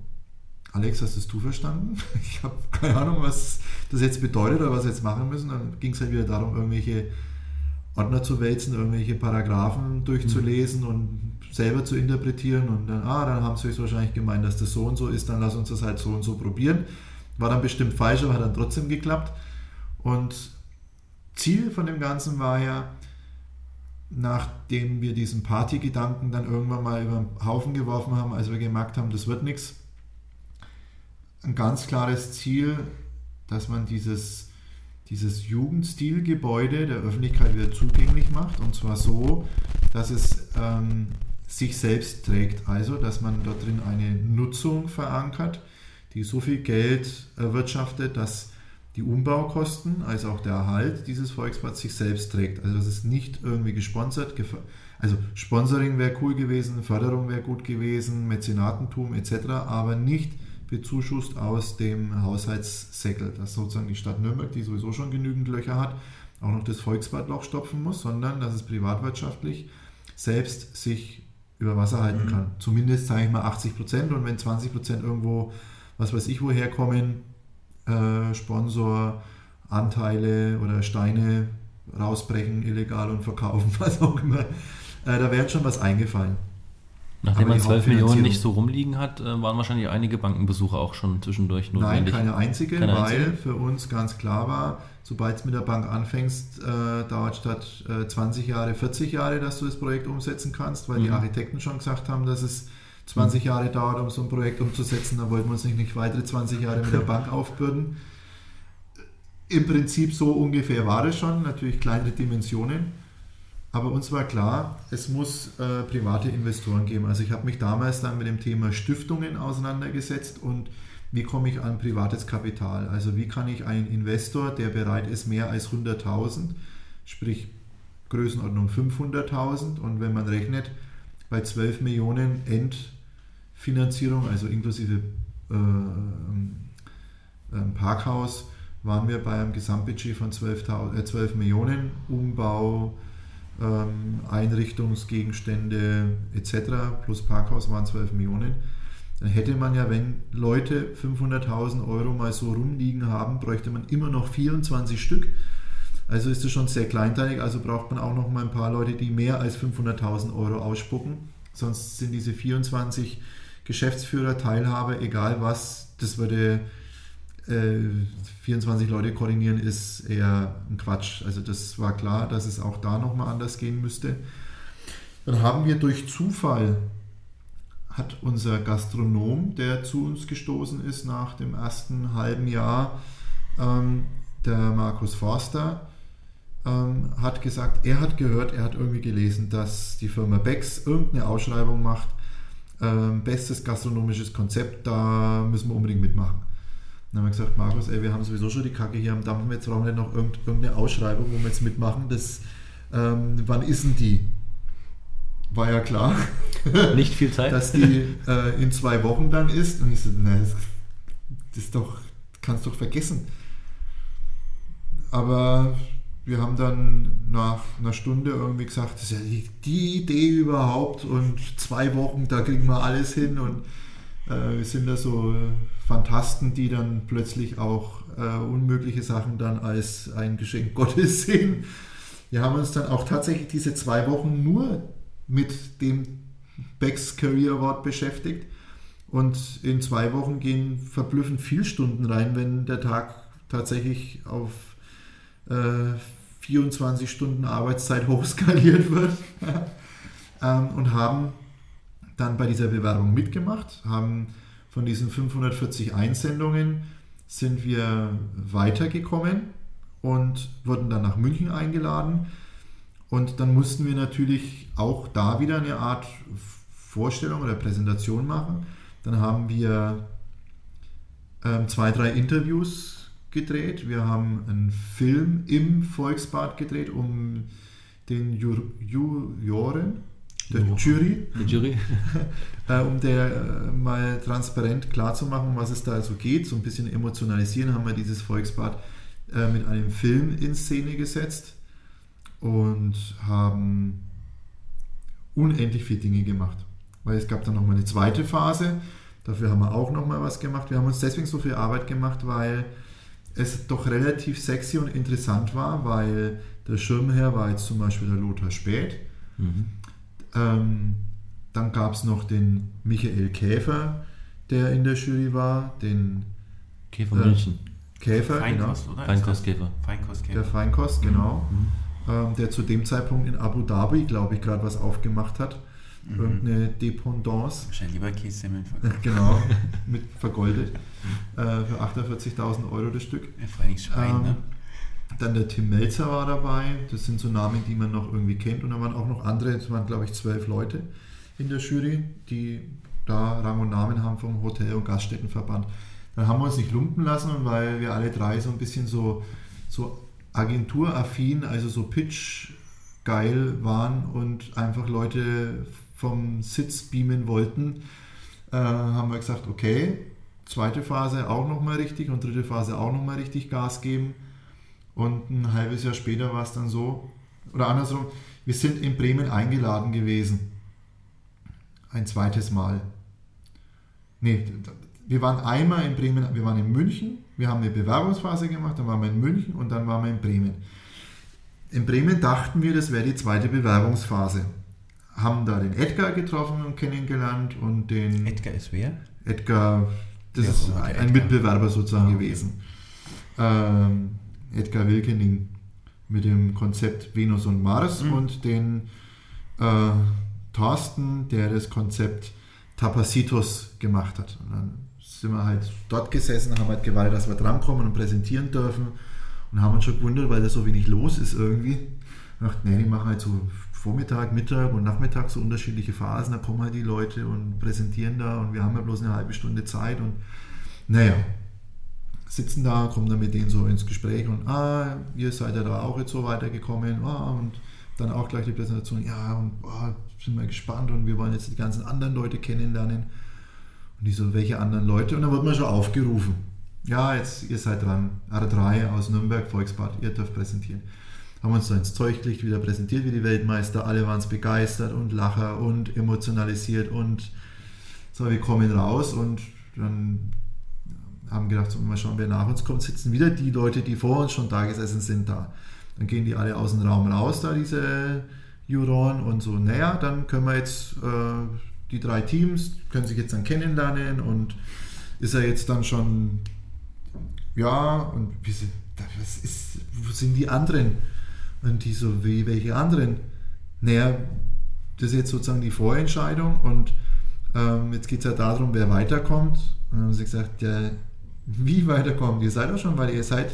Alex, hast das du verstanden? Ich habe keine Ahnung, was das jetzt bedeutet oder was wir jetzt machen müssen. Dann ging es halt wieder darum, irgendwelche Ordner zu wälzen, irgendwelche Paragraphen durchzulesen mhm. und selber zu interpretieren und dann, ah, dann haben sie wahrscheinlich gemeint, dass das so und so ist, dann lass uns das halt so und so probieren. War dann bestimmt falsch, aber hat dann trotzdem geklappt. Und Ziel von dem Ganzen war ja, nachdem wir diesen Partygedanken dann irgendwann mal über den Haufen geworfen haben, als wir gemerkt haben, das wird nichts, ein ganz klares Ziel, dass man dieses, dieses Jugendstilgebäude der Öffentlichkeit wieder zugänglich macht. Und zwar so, dass es ähm, sich selbst trägt. Also, dass man da drin eine Nutzung verankert, die so viel Geld erwirtschaftet, dass die Umbaukosten als auch der Erhalt dieses Volksparks sich selbst trägt. Also das ist nicht irgendwie gesponsert. Also Sponsoring wäre cool gewesen, Förderung wäre gut gewesen, Mäzenatentum etc., aber nicht bezuschusst aus dem Haushaltssäckel, dass sozusagen die Stadt Nürnberg, die sowieso schon genügend Löcher hat, auch noch das Volksbadloch stopfen muss, sondern dass es privatwirtschaftlich selbst sich über Wasser halten mhm. kann. Zumindest sage ich mal 80 Prozent und wenn 20 Prozent irgendwo, was weiß ich, woher kommen, äh, Sponsor, Anteile oder Steine rausbrechen, illegal und verkaufen, was auch immer, äh, da wäre schon was eingefallen. Nachdem man 12 Millionen nicht so rumliegen hat, äh, waren wahrscheinlich einige Bankenbesuche auch schon zwischendurch notwendig. Nein, keine einzige, keine weil einzige? für uns ganz klar war, sobald es mit der Bank anfängst, äh, dauert statt äh, 20 Jahre 40 Jahre, dass du das Projekt umsetzen kannst, weil mhm. die Architekten schon gesagt haben, dass es 20 mhm. Jahre dauert, um so ein Projekt umzusetzen. Da wollten wir uns nicht, nicht weitere 20 Jahre mit der Bank aufbürden. Im Prinzip so ungefähr war es schon, natürlich kleinere Dimensionen. Aber uns war klar, es muss äh, private Investoren geben. Also ich habe mich damals dann mit dem Thema Stiftungen auseinandergesetzt und wie komme ich an privates Kapital? Also wie kann ich einen Investor, der bereit ist, mehr als 100.000, sprich Größenordnung 500.000 und wenn man rechnet, bei 12 Millionen Endfinanzierung, also inklusive äh, äh, Parkhaus, waren wir bei einem Gesamtbudget von 12, äh, 12 Millionen, Umbau, ähm, Einrichtungsgegenstände etc. plus Parkhaus waren 12 Millionen. Dann hätte man ja, wenn Leute 500.000 Euro mal so rumliegen haben, bräuchte man immer noch 24 Stück. Also ist das schon sehr kleinteilig, also braucht man auch noch mal ein paar Leute, die mehr als 500.000 Euro ausspucken. Sonst sind diese 24 Geschäftsführer, Teilhaber, egal was, das würde 24 äh, Leute koordinieren ist eher ein Quatsch. Also das war klar, dass es auch da nochmal anders gehen müsste. Dann haben wir durch Zufall, hat unser Gastronom, der zu uns gestoßen ist nach dem ersten halben Jahr, ähm, der Markus Forster, ähm, hat gesagt, er hat gehört, er hat irgendwie gelesen, dass die Firma Becks irgendeine Ausschreibung macht, ähm, bestes gastronomisches Konzept, da müssen wir unbedingt mitmachen. Dann haben wir gesagt, Markus, ey, wir haben sowieso schon die Kacke hier am Dampfen, jetzt brauchen wir noch irgendeine Ausschreibung, wo wir jetzt mitmachen. Das, ähm, wann ist denn die? War ja klar. Nicht viel Zeit. dass die äh, in zwei Wochen dann ist. Und ich so, nein, das, das doch, kannst doch vergessen. Aber wir haben dann nach einer Stunde irgendwie gesagt, das ist ja die, die Idee überhaupt und zwei Wochen, da kriegen wir alles hin und wir sind da so Fantasten, die dann plötzlich auch äh, unmögliche Sachen dann als ein Geschenk Gottes sehen. Wir haben uns dann auch tatsächlich diese zwei Wochen nur mit dem Becks Career Award beschäftigt. Und in zwei Wochen gehen verblüffend viel Stunden rein, wenn der Tag tatsächlich auf äh, 24 Stunden Arbeitszeit hochskaliert wird. ähm, und haben dann bei dieser Bewerbung mitgemacht, haben von diesen 540 Einsendungen sind wir weitergekommen und wurden dann nach München eingeladen. Und dann mussten wir natürlich auch da wieder eine Art Vorstellung oder Präsentation machen. Dann haben wir ähm, zwei, drei Interviews gedreht. Wir haben einen Film im Volksbad gedreht, um den Jur Juroren, der ja. Jury, der Jury. äh, um der äh, mal transparent klar zu machen, um was es da so geht, so ein bisschen emotionalisieren, haben wir dieses Volksbad äh, mit einem Film in Szene gesetzt und haben unendlich viele Dinge gemacht. Weil es gab dann nochmal eine zweite Phase, dafür haben wir auch nochmal was gemacht. Wir haben uns deswegen so viel Arbeit gemacht, weil es doch relativ sexy und interessant war, weil der Schirmherr war jetzt zum Beispiel der Lothar Späth. Mhm. Ähm, dann gab es noch den Michael Käfer, der in der Jury war, den Käfer äh, München. Käfer, Feinkost, genau. Oder? Feinkostkäfer. Feinkostkäfer. Der Feinkost, genau. Mhm. Ähm, der zu dem Zeitpunkt in Abu Dhabi, glaube ich, gerade was aufgemacht hat. Mhm. Irgendeine Dependance. Wahrscheinlich lieber Kässemmeln vergoldet. Genau, mit vergoldet. äh, für 48.000 Euro das Stück. Ja, vor allem Schwein, ähm, ne? Dann der Tim Melzer war dabei. Das sind so Namen, die man noch irgendwie kennt. Und dann waren auch noch andere, es waren glaube ich zwölf Leute in der Jury, die da Rang und Namen haben vom Hotel- und Gaststättenverband. Dann haben wir uns nicht lumpen lassen weil wir alle drei so ein bisschen so, so agenturaffin, also so pitch geil waren und einfach Leute vom Sitz beamen wollten, äh, haben wir gesagt, okay, zweite Phase auch nochmal richtig und dritte Phase auch nochmal richtig Gas geben. Und ein halbes Jahr später war es dann so, oder andersrum, wir sind in Bremen eingeladen gewesen. ein zweites Mal. Nee, wir waren einmal in Bremen, wir waren in München, wir haben eine Bewerbungsphase gemacht, dann waren wir in München und dann waren wir in Bremen. In Bremen dachten wir, das wäre die zweite Bewerbungsphase. Haben da den Edgar getroffen und kennengelernt und den. Edgar ist wer? Edgar, das Ja, ist ein Edgar. Mitbewerber sozusagen Ah, okay. gewesen. Ähm, Edgar Wilkening mit dem Konzept Venus und Mars Mhm. und den äh, Thorsten, der das Konzept Tapacitos gemacht hat. Und dann sind wir halt dort gesessen, haben halt gewartet, dass wir drankommen und präsentieren dürfen und haben uns schon gewundert, weil da so wenig los ist irgendwie. Ich dachte, nee, die machen halt so Vormittag, Mittag und Nachmittag so unterschiedliche Phasen, da kommen halt die Leute und präsentieren da und wir haben ja bloß eine halbe Stunde Zeit und naja, sitzen da, kommen dann mit denen so ins Gespräch und ah, ihr seid ja da auch jetzt so weitergekommen ah, und dann auch gleich die Präsentation, ja und ah, sind wir gespannt und wir wollen jetzt die ganzen anderen Leute kennenlernen und die so, welche anderen Leute und dann wird man schon aufgerufen. Ja, jetzt ihr seid dran, R3 aus Nürnberg, Volksbad, ihr dürft präsentieren. Haben uns da ins Zeugelicht wieder präsentiert wie die Weltmeister, alle waren es begeistert und Lacher und emotionalisiert und so, wir kommen raus und dann haben gedacht, so, mal schauen, wer nach uns kommt, sitzen wieder die Leute, die vor uns schon da gesessen sind, da. Dann gehen die alle aus dem Raum raus, da diese Juroren und so, naja, dann können wir jetzt äh, die drei Teams, können sich jetzt dann kennenlernen und ist er jetzt dann schon, ja, und wie sind, was ist, wo sind die anderen? Und die so, wie, welche anderen? Naja, das ist jetzt sozusagen die Vorentscheidung und ähm, jetzt geht es ja darum, wer weiterkommt. Und dann haben sie gesagt, ja, wie weiterkommt? Ihr seid doch schon, weil ihr seid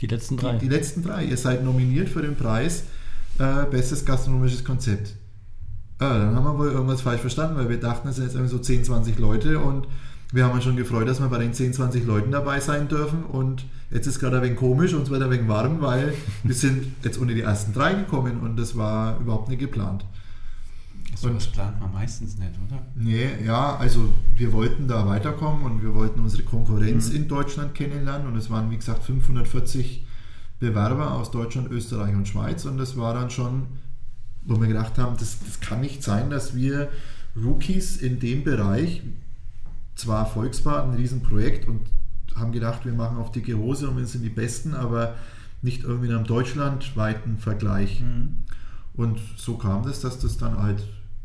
Die letzten drei. die, die letzten drei. Ihr seid nominiert für den Preis äh, Bestes gastronomisches Konzept. Ah, dann haben wir wohl irgendwas falsch verstanden, weil wir dachten, es sind jetzt irgendwie so 10, 20 Leute und wir haben uns schon gefreut, dass wir bei den 10, 20 Leuten dabei sein dürfen und jetzt ist gerade ein wenig komisch und es wird ein wenig warm, weil wir sind jetzt unter die ersten drei gekommen und das war überhaupt nicht geplant. So was plant man meistens nicht, oder? Nee, ja, also wir wollten da weiterkommen und wir wollten unsere Konkurrenz in Deutschland kennenlernen und es waren wie gesagt 540 Bewerber aus Deutschland, Österreich und Schweiz und das war dann schon, wo wir gedacht haben, das, das kann nicht sein, dass wir Rookies in dem Bereich, zwar Volksbad, ein Riesenprojekt und haben gedacht, wir machen auf dicke Hose und wir sind die Besten, aber nicht irgendwie in einem deutschlandweiten Vergleich. Und so kam das, dass das dann halt,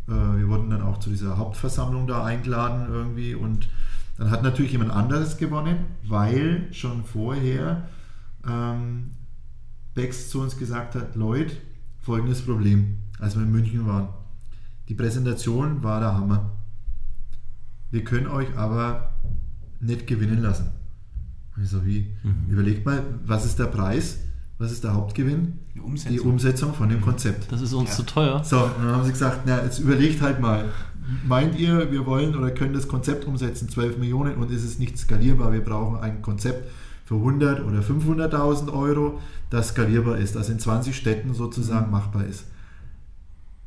wir wurden dann auch zu dieser Hauptversammlung da eingeladen irgendwie und dann hat natürlich jemand anderes gewonnen, weil schon vorher ähm, Bex zu uns gesagt hat, Leute, folgendes Problem, als wir in München waren. Die Präsentation war der Hammer. Wir können euch aber nicht gewinnen lassen. Und ich so, wie? Überlegt mal, was ist der Preis? Was ist der Hauptgewinn? Die Umsetzung. Die Umsetzung von dem Konzept. Das ist uns Ja. zu teuer. So, und dann haben sie gesagt, na, jetzt überlegt halt mal. Meint ihr, wir wollen oder können das Konzept umsetzen, 12 Millionen und ist es nicht skalierbar? Wir brauchen ein Konzept für 100 oder 500.000 Euro, das skalierbar ist, das in 20 Städten sozusagen machbar ist.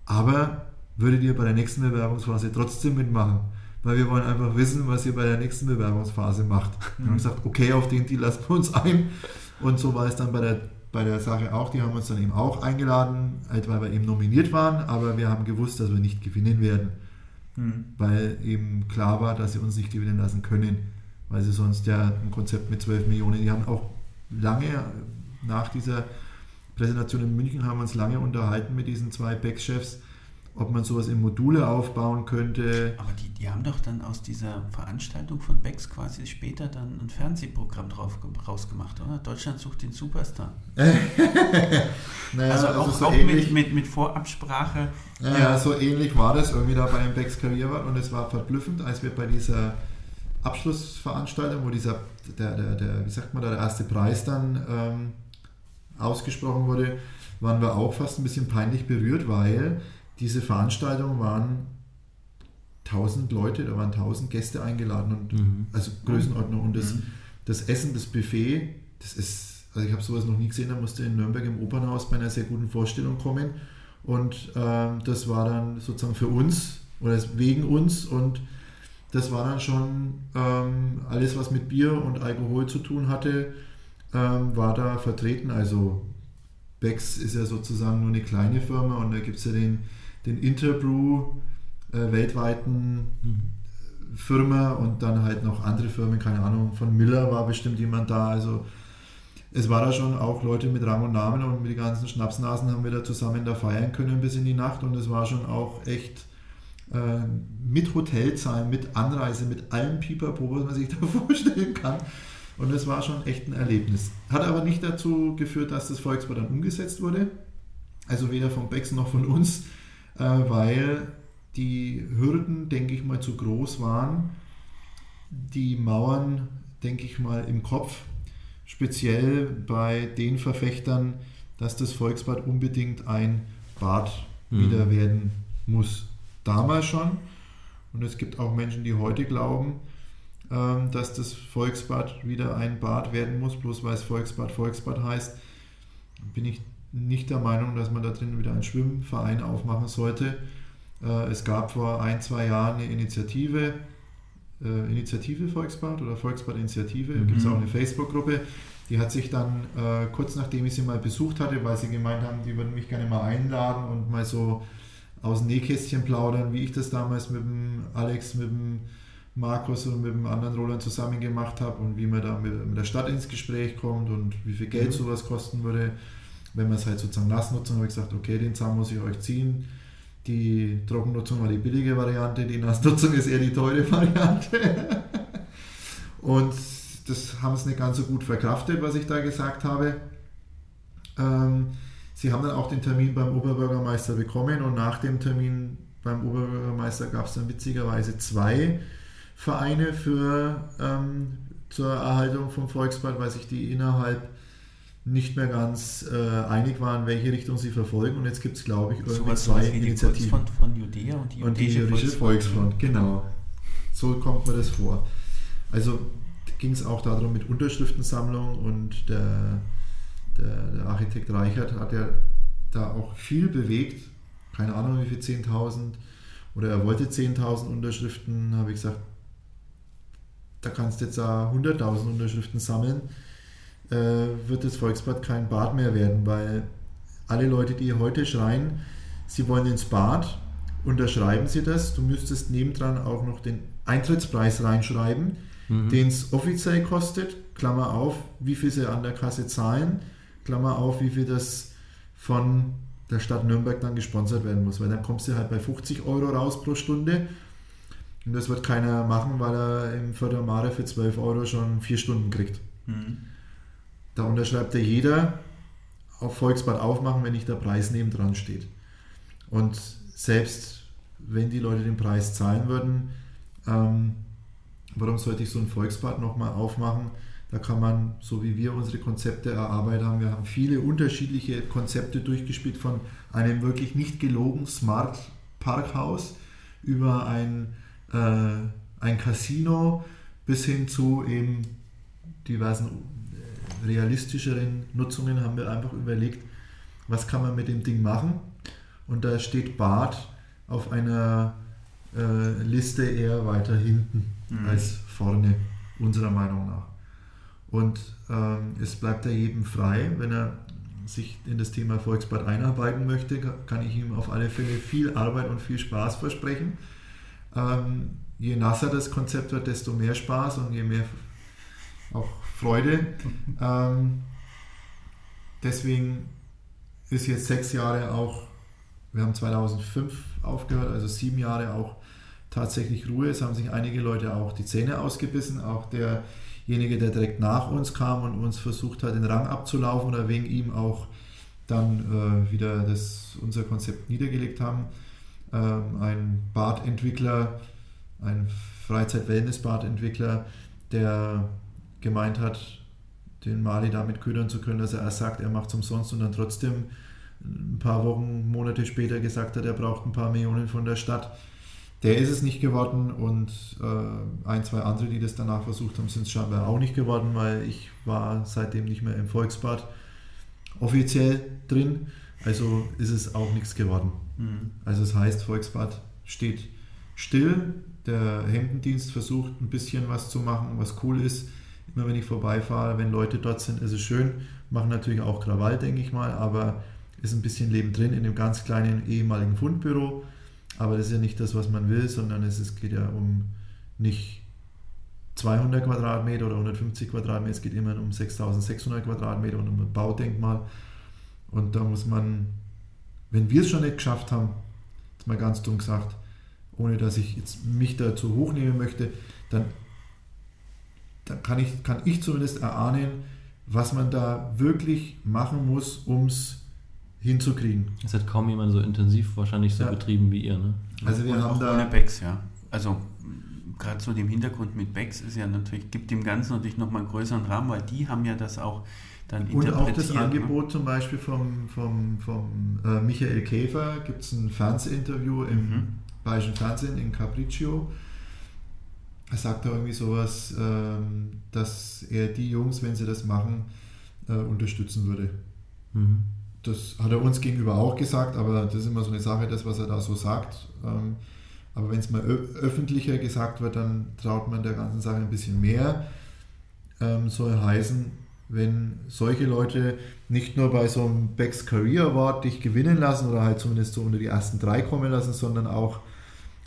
Aber würdet ihr bei der nächsten Bewerbungsphase trotzdem mitmachen? Weil wir wollen einfach wissen, was ihr bei der nächsten Bewerbungsphase macht. Und haben gesagt, okay, auf den Deal lassen wir uns ein. Und so war es dann bei der, bei der Sache auch. Die haben uns dann eben auch eingeladen, halt weil wir eben nominiert waren, aber wir haben gewusst, dass wir nicht gewinnen werden. Weil eben klar war, dass sie uns nicht gewinnen lassen können. Weil sie sonst ja ein Konzept mit 12 Millionen, die haben auch lange nach dieser Präsentation in München haben wir uns lange unterhalten mit diesen zwei Backchefs, ob man sowas in Module aufbauen könnte. Aber die, die haben doch dann aus dieser Veranstaltung von Becks quasi später dann ein Fernsehprogramm drauf, rausgemacht, oder? Deutschland sucht den Superstar. Naja, also auch, so auch ähnlich, mit, mit, mit Vorabsprache. Ja, ja, so ähnlich war das irgendwie da bei Becks Karriere und es war verblüffend, als wir bei dieser Abschlussveranstaltung, wo dieser, der, der, der, wie sagt man da, der erste Preis dann ähm, ausgesprochen wurde, waren wir auch fast ein bisschen peinlich berührt, weil diese Veranstaltung waren 1000 Leute, da waren 1000 Gäste eingeladen und Mhm. also Größenordnung und das, das Essen, das Buffet, das ist, also ich habe sowas noch nie gesehen, da musste in Nürnberg im Opernhaus bei einer sehr guten Vorstellung kommen und ähm, das war dann sozusagen für uns oder wegen uns und das war dann schon ähm, alles, was mit Bier und Alkohol zu tun hatte, ähm, war da vertreten. Also Becks ist ja sozusagen nur eine kleine Firma und da gibt es ja den, den Interbrew äh, weltweiten Firma und dann halt noch andere Firmen, keine Ahnung, von Miller war bestimmt jemand da. Also es war da schon auch Leute mit Rang und Namen und mit den ganzen Schnapsnasen haben wir da zusammen da feiern können bis in die Nacht und es war schon auch echt äh, mit Hotelzahlen, mit Anreise, mit allem Pipapo, was man sich da vorstellen kann. Und es war schon echt ein Erlebnis. Hat aber nicht dazu geführt, dass das Volksbad dann umgesetzt wurde. Also weder von Becks noch von uns, äh, weil die Hürden, denke ich mal, zu groß waren. Die Mauern, denke ich mal, im Kopf, speziell bei den Verfechtern, dass das Volksbad unbedingt ein Bad mhm. wieder werden muss. Damals schon. Und es gibt auch Menschen, die heute glauben, ähm, dass das Volksbad wieder ein Bad werden muss, bloß weil es Volksbad Volksbad heißt, bin ich nicht der Meinung, dass man da drin wieder einen Schwimmverein aufmachen sollte. Äh, es gab vor ein, zwei Jahren eine Initiative, äh, Initiative Volksbad oder Volksbad-Initiative, mhm. gibt es auch eine Facebook-Gruppe. Die hat sich dann äh, kurz nachdem ich sie mal besucht hatte, weil sie gemeint haben, die würden mich gerne mal einladen und mal so aus dem Nähkästchen plaudern, wie ich das damals mit dem Alex, mit dem Markus und mit dem anderen Roland zusammen gemacht habe und wie man da mit, mit, der Stadt ins Gespräch kommt und wie viel Geld mhm. sowas kosten würde, wenn man es halt sozusagen nass nutzt. habe ich gesagt, okay, den Zahn muss ich euch ziehen die Trockennutzung war die billige Variante, die Nassnutzung ist eher die teure Variante. Und das haben sie nicht ganz so gut verkraftet, was ich da gesagt habe. Ähm, sie haben dann auch den Termin beim Oberbürgermeister bekommen und nach dem Termin beim Oberbürgermeister gab es dann witzigerweise zwei Vereine für, ähm, zur Erhaltung vom Volksbad, weil sich die innerhalb nicht mehr ganz äh, einig waren, welche Richtung sie verfolgen. Und jetzt gibt es, glaube ich, irgendwie so zwei Initiativen. Volksfront von Judäa und die, und die jüdische Volksfront. Genau. So kommt mir das vor. Also ging es auch darum mit Unterschriftensammlung und der, der, der, Architekt Reichert hat ja da auch viel bewegt. Keine Ahnung, wie viel 10.000 oder er wollte 10.000 Unterschriften, habe ich gesagt, da kannst du jetzt 100.000 Unterschriften sammeln äh, wird das Volksbad kein Bad mehr werden, weil alle Leute, die heute schreien, sie wollen ins Bad, unterschreiben sie das. Du müsstest nebendran auch noch den Eintrittspreis reinschreiben, mhm. den es offiziell kostet, Klammer auf, wie viel sie an der Kasse zahlen, Klammer auf, wie viel das von der Stadt Nürnberg dann gesponsert werden muss, weil dann kommst du halt bei 50 Euro raus pro Stunde. Und das wird keiner machen, weil er im Fördermare für 12 Euro schon vier Stunden kriegt. Mhm. Da unterschreibt ja jeder auf Volksbad aufmachen, wenn nicht der Preis neben dran steht. Und selbst wenn die Leute den Preis zahlen würden, ähm, warum sollte ich so ein Volksbad nochmal aufmachen? Da kann man, so wie wir unsere Konzepte erarbeitet haben, wir haben viele unterschiedliche Konzepte durchgespielt, von einem wirklich nicht gelogen Smart Parkhaus über ein, äh, ein Casino bis hin zu eben diversen realistischeren Nutzungen haben wir einfach überlegt, was kann man mit dem Ding machen. Und da steht Bad auf einer äh, Liste eher weiter hinten mhm. als vorne, unserer Meinung nach. Und ähm, es bleibt ja jedem frei, wenn er sich in das Thema Volksbad einarbeiten möchte, kann ich ihm auf alle Fälle viel Arbeit und viel Spaß versprechen. Ähm, je nasser das Konzept wird, desto mehr Spaß und je mehr auch Freude. Ähm, deswegen ist jetzt sechs Jahre auch, wir haben 2005 aufgehört, also sieben Jahre auch tatsächlich Ruhe. Es haben sich einige Leute auch die Zähne ausgebissen, auch derjenige, der direkt nach uns kam und uns versucht hat, den Rang abzulaufen oder wegen ihm auch dann äh, wieder das, unser Konzept niedergelegt haben. Ähm, ein Badentwickler, ein Freizeit-Wellness-Badentwickler, der gemeint hat, den Mali damit ködern zu können, dass er erst sagt, er macht es umsonst und dann trotzdem ein paar Wochen, Monate später gesagt hat, er braucht ein paar Millionen von der Stadt. Der ist es nicht geworden und äh, ein, zwei andere, die das danach versucht haben, sind es scheinbar auch nicht geworden, weil ich war seitdem nicht mehr im Volksbad offiziell drin. Also ist es auch nichts geworden. Mhm. Also es das heißt, Volksbad steht still. Der Hemdendienst versucht ein bisschen was zu machen, was cool ist immer wenn ich vorbeifahre, wenn Leute dort sind, ist es schön. Machen natürlich auch Krawall, denke ich mal, aber ist ein bisschen Leben drin in dem ganz kleinen ehemaligen Fundbüro. Aber das ist ja nicht das, was man will, sondern es geht ja um nicht 200 Quadratmeter oder 150 Quadratmeter, es geht immer um 6600 Quadratmeter und um ein Baudenkmal. Und da muss man, wenn wir es schon nicht geschafft haben, jetzt mal ganz dumm gesagt, ohne dass ich jetzt mich dazu hochnehmen möchte, dann, dann kann, ich, kann ich zumindest erahnen, was man da wirklich machen muss, um es hinzukriegen. Es hat kaum jemand so intensiv wahrscheinlich so Ja. betrieben wie ihr, ne? Also wir Und haben auch da ohne Becks, ja. Also gerade so dem Hintergrund mit Becks ist ja natürlich, gibt dem Ganzen natürlich nochmal einen größeren Rahmen, weil die haben ja das auch dann Und auch das interpretiert, ne? Angebot zum Beispiel vom, vom, vom äh, Michael Käfer gibt es ein Fernsehinterview im Mhm. Bayerischen Fernsehen in Capriccio. Er sagt da irgendwie sowas, ähm, dass er die Jungs, wenn sie das machen, äh, unterstützen würde. Mhm. Das hat er uns gegenüber auch gesagt, aber das ist immer so eine Sache, das, was er da so sagt. Ähm, aber wenn es mal öffentlicher gesagt wird, dann traut man der ganzen Sache ein bisschen mehr. Ähm, soll heißen, wenn solche Leute nicht nur bei so einem Becks Career Award dich gewinnen lassen oder halt zumindest so unter die ersten drei kommen lassen, sondern auch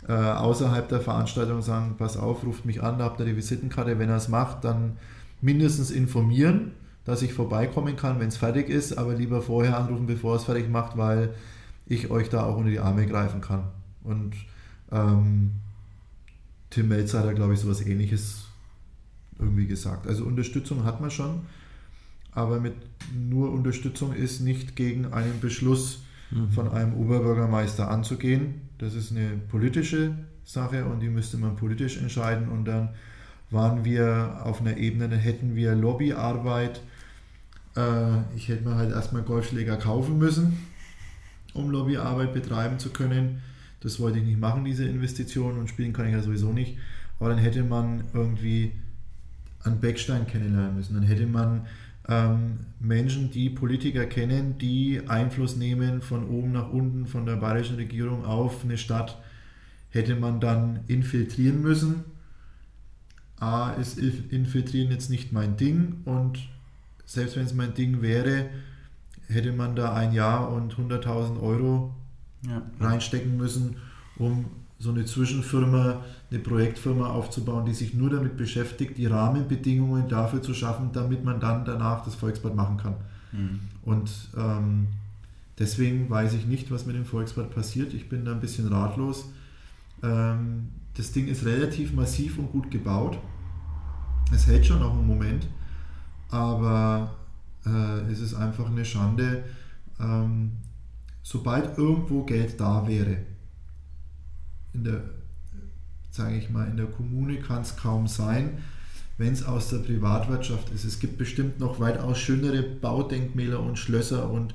äh, außerhalb der Veranstaltung sagen, pass auf, ruft mich an, da habt ihr die Visitenkarte, wenn er es macht, dann mindestens informieren, dass ich vorbeikommen kann, wenn es fertig ist, aber lieber vorher anrufen, bevor er es fertig macht, weil ich euch da auch unter die Arme greifen kann. Und ähm, Tim Melzer hat da, glaube ich, sowas ähnliches irgendwie gesagt. Also Unterstützung hat man schon, aber mit nur Unterstützung ist nicht gegen einen Beschluss Mhm. von einem Oberbürgermeister anzugehen. Das ist eine politische Sache und die müsste man politisch entscheiden. Und dann waren wir auf einer Ebene, dann hätten wir Lobbyarbeit. Äh, ich hätte mir halt erstmal Golfschläger kaufen müssen, um Lobbyarbeit betreiben zu können. Das wollte ich nicht machen, diese Investition, und spielen kann ich ja sowieso nicht. Aber dann hätte man irgendwie einen Beckstein kennenlernen müssen. Dann hätte man ähm, Menschen, die Politiker kennen, die Einfluss nehmen von oben nach unten, von der bayerischen Regierung auf eine Stadt, hätte man dann infiltrieren müssen. A ist Inf- Infiltrieren jetzt nicht mein Ding und selbst wenn es mein Ding wäre, hätte man da ein Jahr und 100.000 Euro Ja. reinstecken müssen, um so eine Zwischenfirma, eine Projektfirma aufzubauen, die sich nur damit beschäftigt, die Rahmenbedingungen dafür zu schaffen, damit man dann danach das Volksbad machen kann. Mhm. Und ähm, deswegen weiß ich nicht, was mit dem Volksbad passiert. Ich bin da ein bisschen ratlos. Ähm, das Ding ist relativ massiv und gut gebaut. Es hält schon noch einen Moment, aber äh, es ist einfach eine Schande. Ähm, sobald irgendwo Geld da wäre, in der, sage ich mal, in der Kommune kann es kaum sein, wenn es aus der Privatwirtschaft ist. Es gibt bestimmt noch weitaus schönere Baudenkmäler und Schlösser und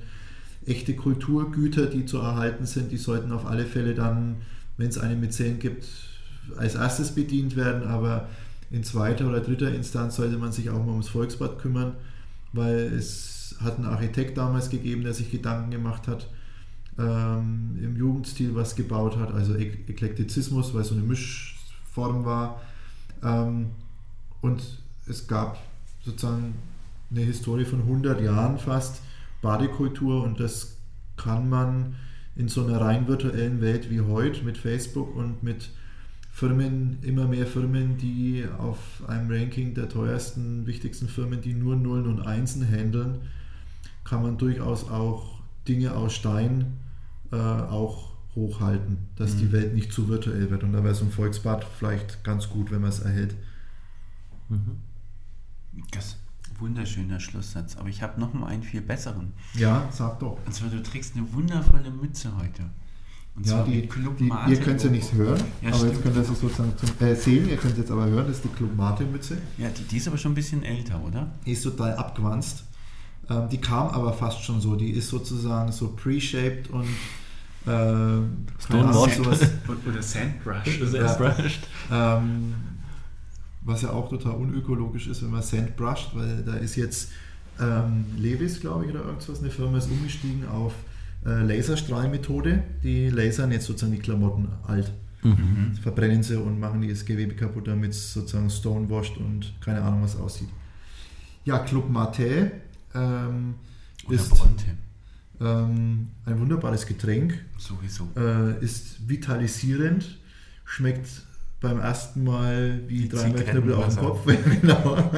echte Kulturgüter, die zu erhalten sind. Die sollten auf alle Fälle dann, wenn es eine Mäzen gibt, als erstes bedient werden. Aber in zweiter oder dritter Instanz sollte man sich auch mal ums Volksbad kümmern, weil es hat einen Architekt damals gegeben, der sich Gedanken gemacht hat, ähm, im Jugendstil was gebaut hat, also Ek Eklektizismus, weil es so eine Mischform war. Ähm, und es gab sozusagen eine Historie von 100 Jahren fast Badekultur und das kann man in so einer rein virtuellen Welt wie heute mit Facebook und mit Firmen, immer mehr Firmen, die auf einem Ranking der teuersten, wichtigsten Firmen, die nur Nullen und Einsen handeln, kann man durchaus auch Dinge aus Stein äh, auch hochhalten, dass Mhm. die Welt nicht zu virtuell wird. Und da wäre so ein Volksbad vielleicht ganz gut, wenn man es erhält. Mhm. Das wunderschöner Schlusssatz. Aber ich habe noch mal einen viel besseren. Ja, sag doch. Und zwar, du trägst eine wundervolle Mütze heute. Und Ja, zwar die, die, ihr könnt es ja nicht hören, Ja, aber jetzt stimmt. könnt ihr es sozusagen zum, äh, sehen, ihr könnt es jetzt aber hören, das ist die Club Mate Mütze. Ja, die, die ist aber schon ein bisschen älter, oder? Die ist total abgewanzt. Ähm, die kam aber fast schon so, die ist sozusagen so pre-shaped und äh, Stonewashed. sowas, Oder Sandbrush. Ja. Brushed. ähm, was ja auch total unökologisch ist, wenn man Sand brusht, weil da ist jetzt ähm, Levis, glaube ich, oder irgendwas, eine Firma ist umgestiegen auf äh, Laserstrahlmethode. Die lasern jetzt sozusagen die Klamotten alt. Mhm. verbrennen sie und machen das Gewebe kaputt, damit es sozusagen stonewashed und keine Ahnung was aussieht. Ja, Club Mate ähm, Oder ist Bronte. Ähm, ein wunderbares Getränk. Sowieso. Äh, ist vitalisierend, schmeckt beim ersten Mal wie dreimal Knüppel auf dem. Kopf. genau.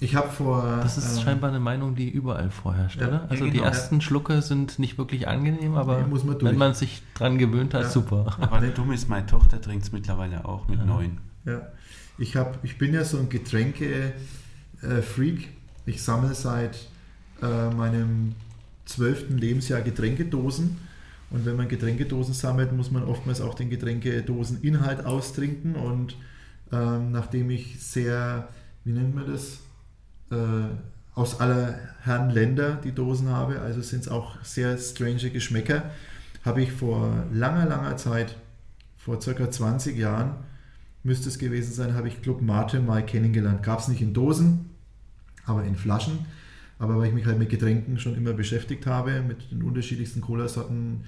Ich habe vor. Das ist ähm, scheinbar eine Meinung, die überall vorherrscht, Ja, oder? ja, Also die genau. ersten Schlucke sind nicht wirklich angenehm, aber Nee, muss man wenn man sich dran gewöhnt hat, Ja. super. Aber dumm ist, meine Tochter trinkt es mittlerweile auch mit Ja. neun. Ja, ich, hab, ich bin ja so ein Getränke-Freak. Ich sammle seit äh, meinem zwölften Lebensjahr Getränkedosen. Und wenn man Getränkedosen sammelt, muss man oftmals auch den Getränkedoseninhalt austrinken. Und ähm, nachdem ich sehr, wie nennt man das, äh, aus aller Herren Länder die Dosen habe, also sind es auch sehr strange Geschmäcker, habe ich vor langer, langer Zeit, vor circa 20 Jahren, müsste es gewesen sein, habe ich Club Mate mal kennengelernt. Gab es nicht in Dosen, aber in Flaschen. Aber weil ich mich halt mit Getränken schon immer beschäftigt habe, mit den unterschiedlichsten Cola-Sorten,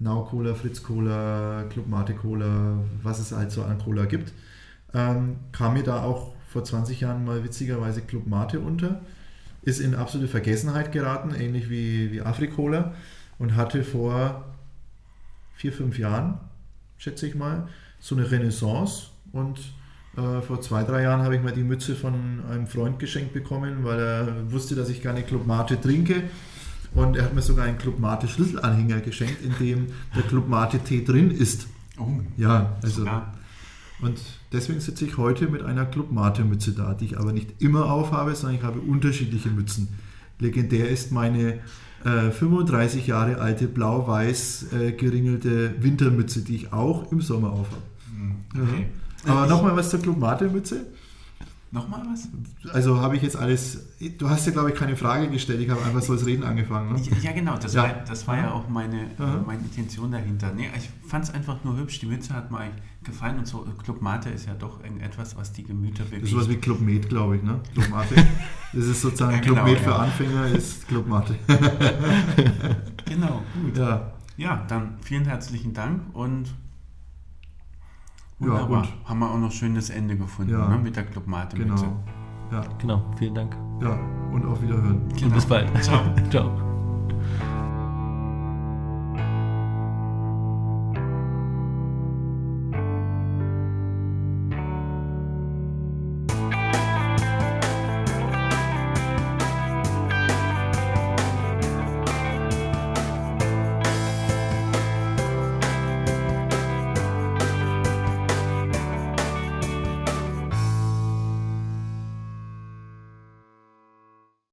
Now Cola, Fritz Cola, Club Mate Cola, was es halt so an Cola gibt, ähm, kam mir da auch vor 20 Jahren mal witzigerweise Club Mate unter. Ist in absolute Vergessenheit geraten, ähnlich wie, wie Afrikola und hatte vor vier, fünf Jahren, schätze ich mal, so eine Renaissance und äh, vor zwei, drei Jahren habe ich mal die Mütze von einem Freund geschenkt bekommen, weil er wusste, dass ich gerne Club Mate trinke. Und er hat mir sogar einen Club Mate Schlüsselanhänger geschenkt, in dem der Club Mate Tee drin ist. Oh, Ja, also. sogar. Und deswegen sitze ich heute mit einer Club Mate Mütze da, die ich aber nicht immer aufhabe, sondern ich habe unterschiedliche Mützen. Legendär ist meine äh, 35 Jahre alte blau-weiß äh, geringelte Wintermütze, die ich auch im Sommer aufhabe. Hm, Okay. Aber nochmal was zur Club Mate Mütze. Nochmal was? Also habe ich jetzt alles. Du hast ja, glaube ich, keine Frage gestellt. Ich habe einfach so das Reden angefangen. Ne? Ja, genau, das, Ja. War, das war ja auch meine, Aha. meine Intention dahinter. Nee, ich fand es einfach nur hübsch. Die Mütze hat mir gefallen und so. Club Mate ist ja doch etwas, was die Gemüter Das bewegt. ist sowas wie Club Med, glaube ich. Ne? Club Mate. Das ist sozusagen Ja, Club genau, Med ja. für Anfänger, ist Club Mate. Genau, gut. ja. Ja, dann vielen herzlichen Dank und Ja, wunderbar. und- Haben wir auch noch schönes Ende gefunden Ja. ne, mit der Club Mate Mütze. Genau. Ja, Genau, vielen Dank. ja. Und auf Wiederhören. Genau. Und bis bald. Ciao. Ciao.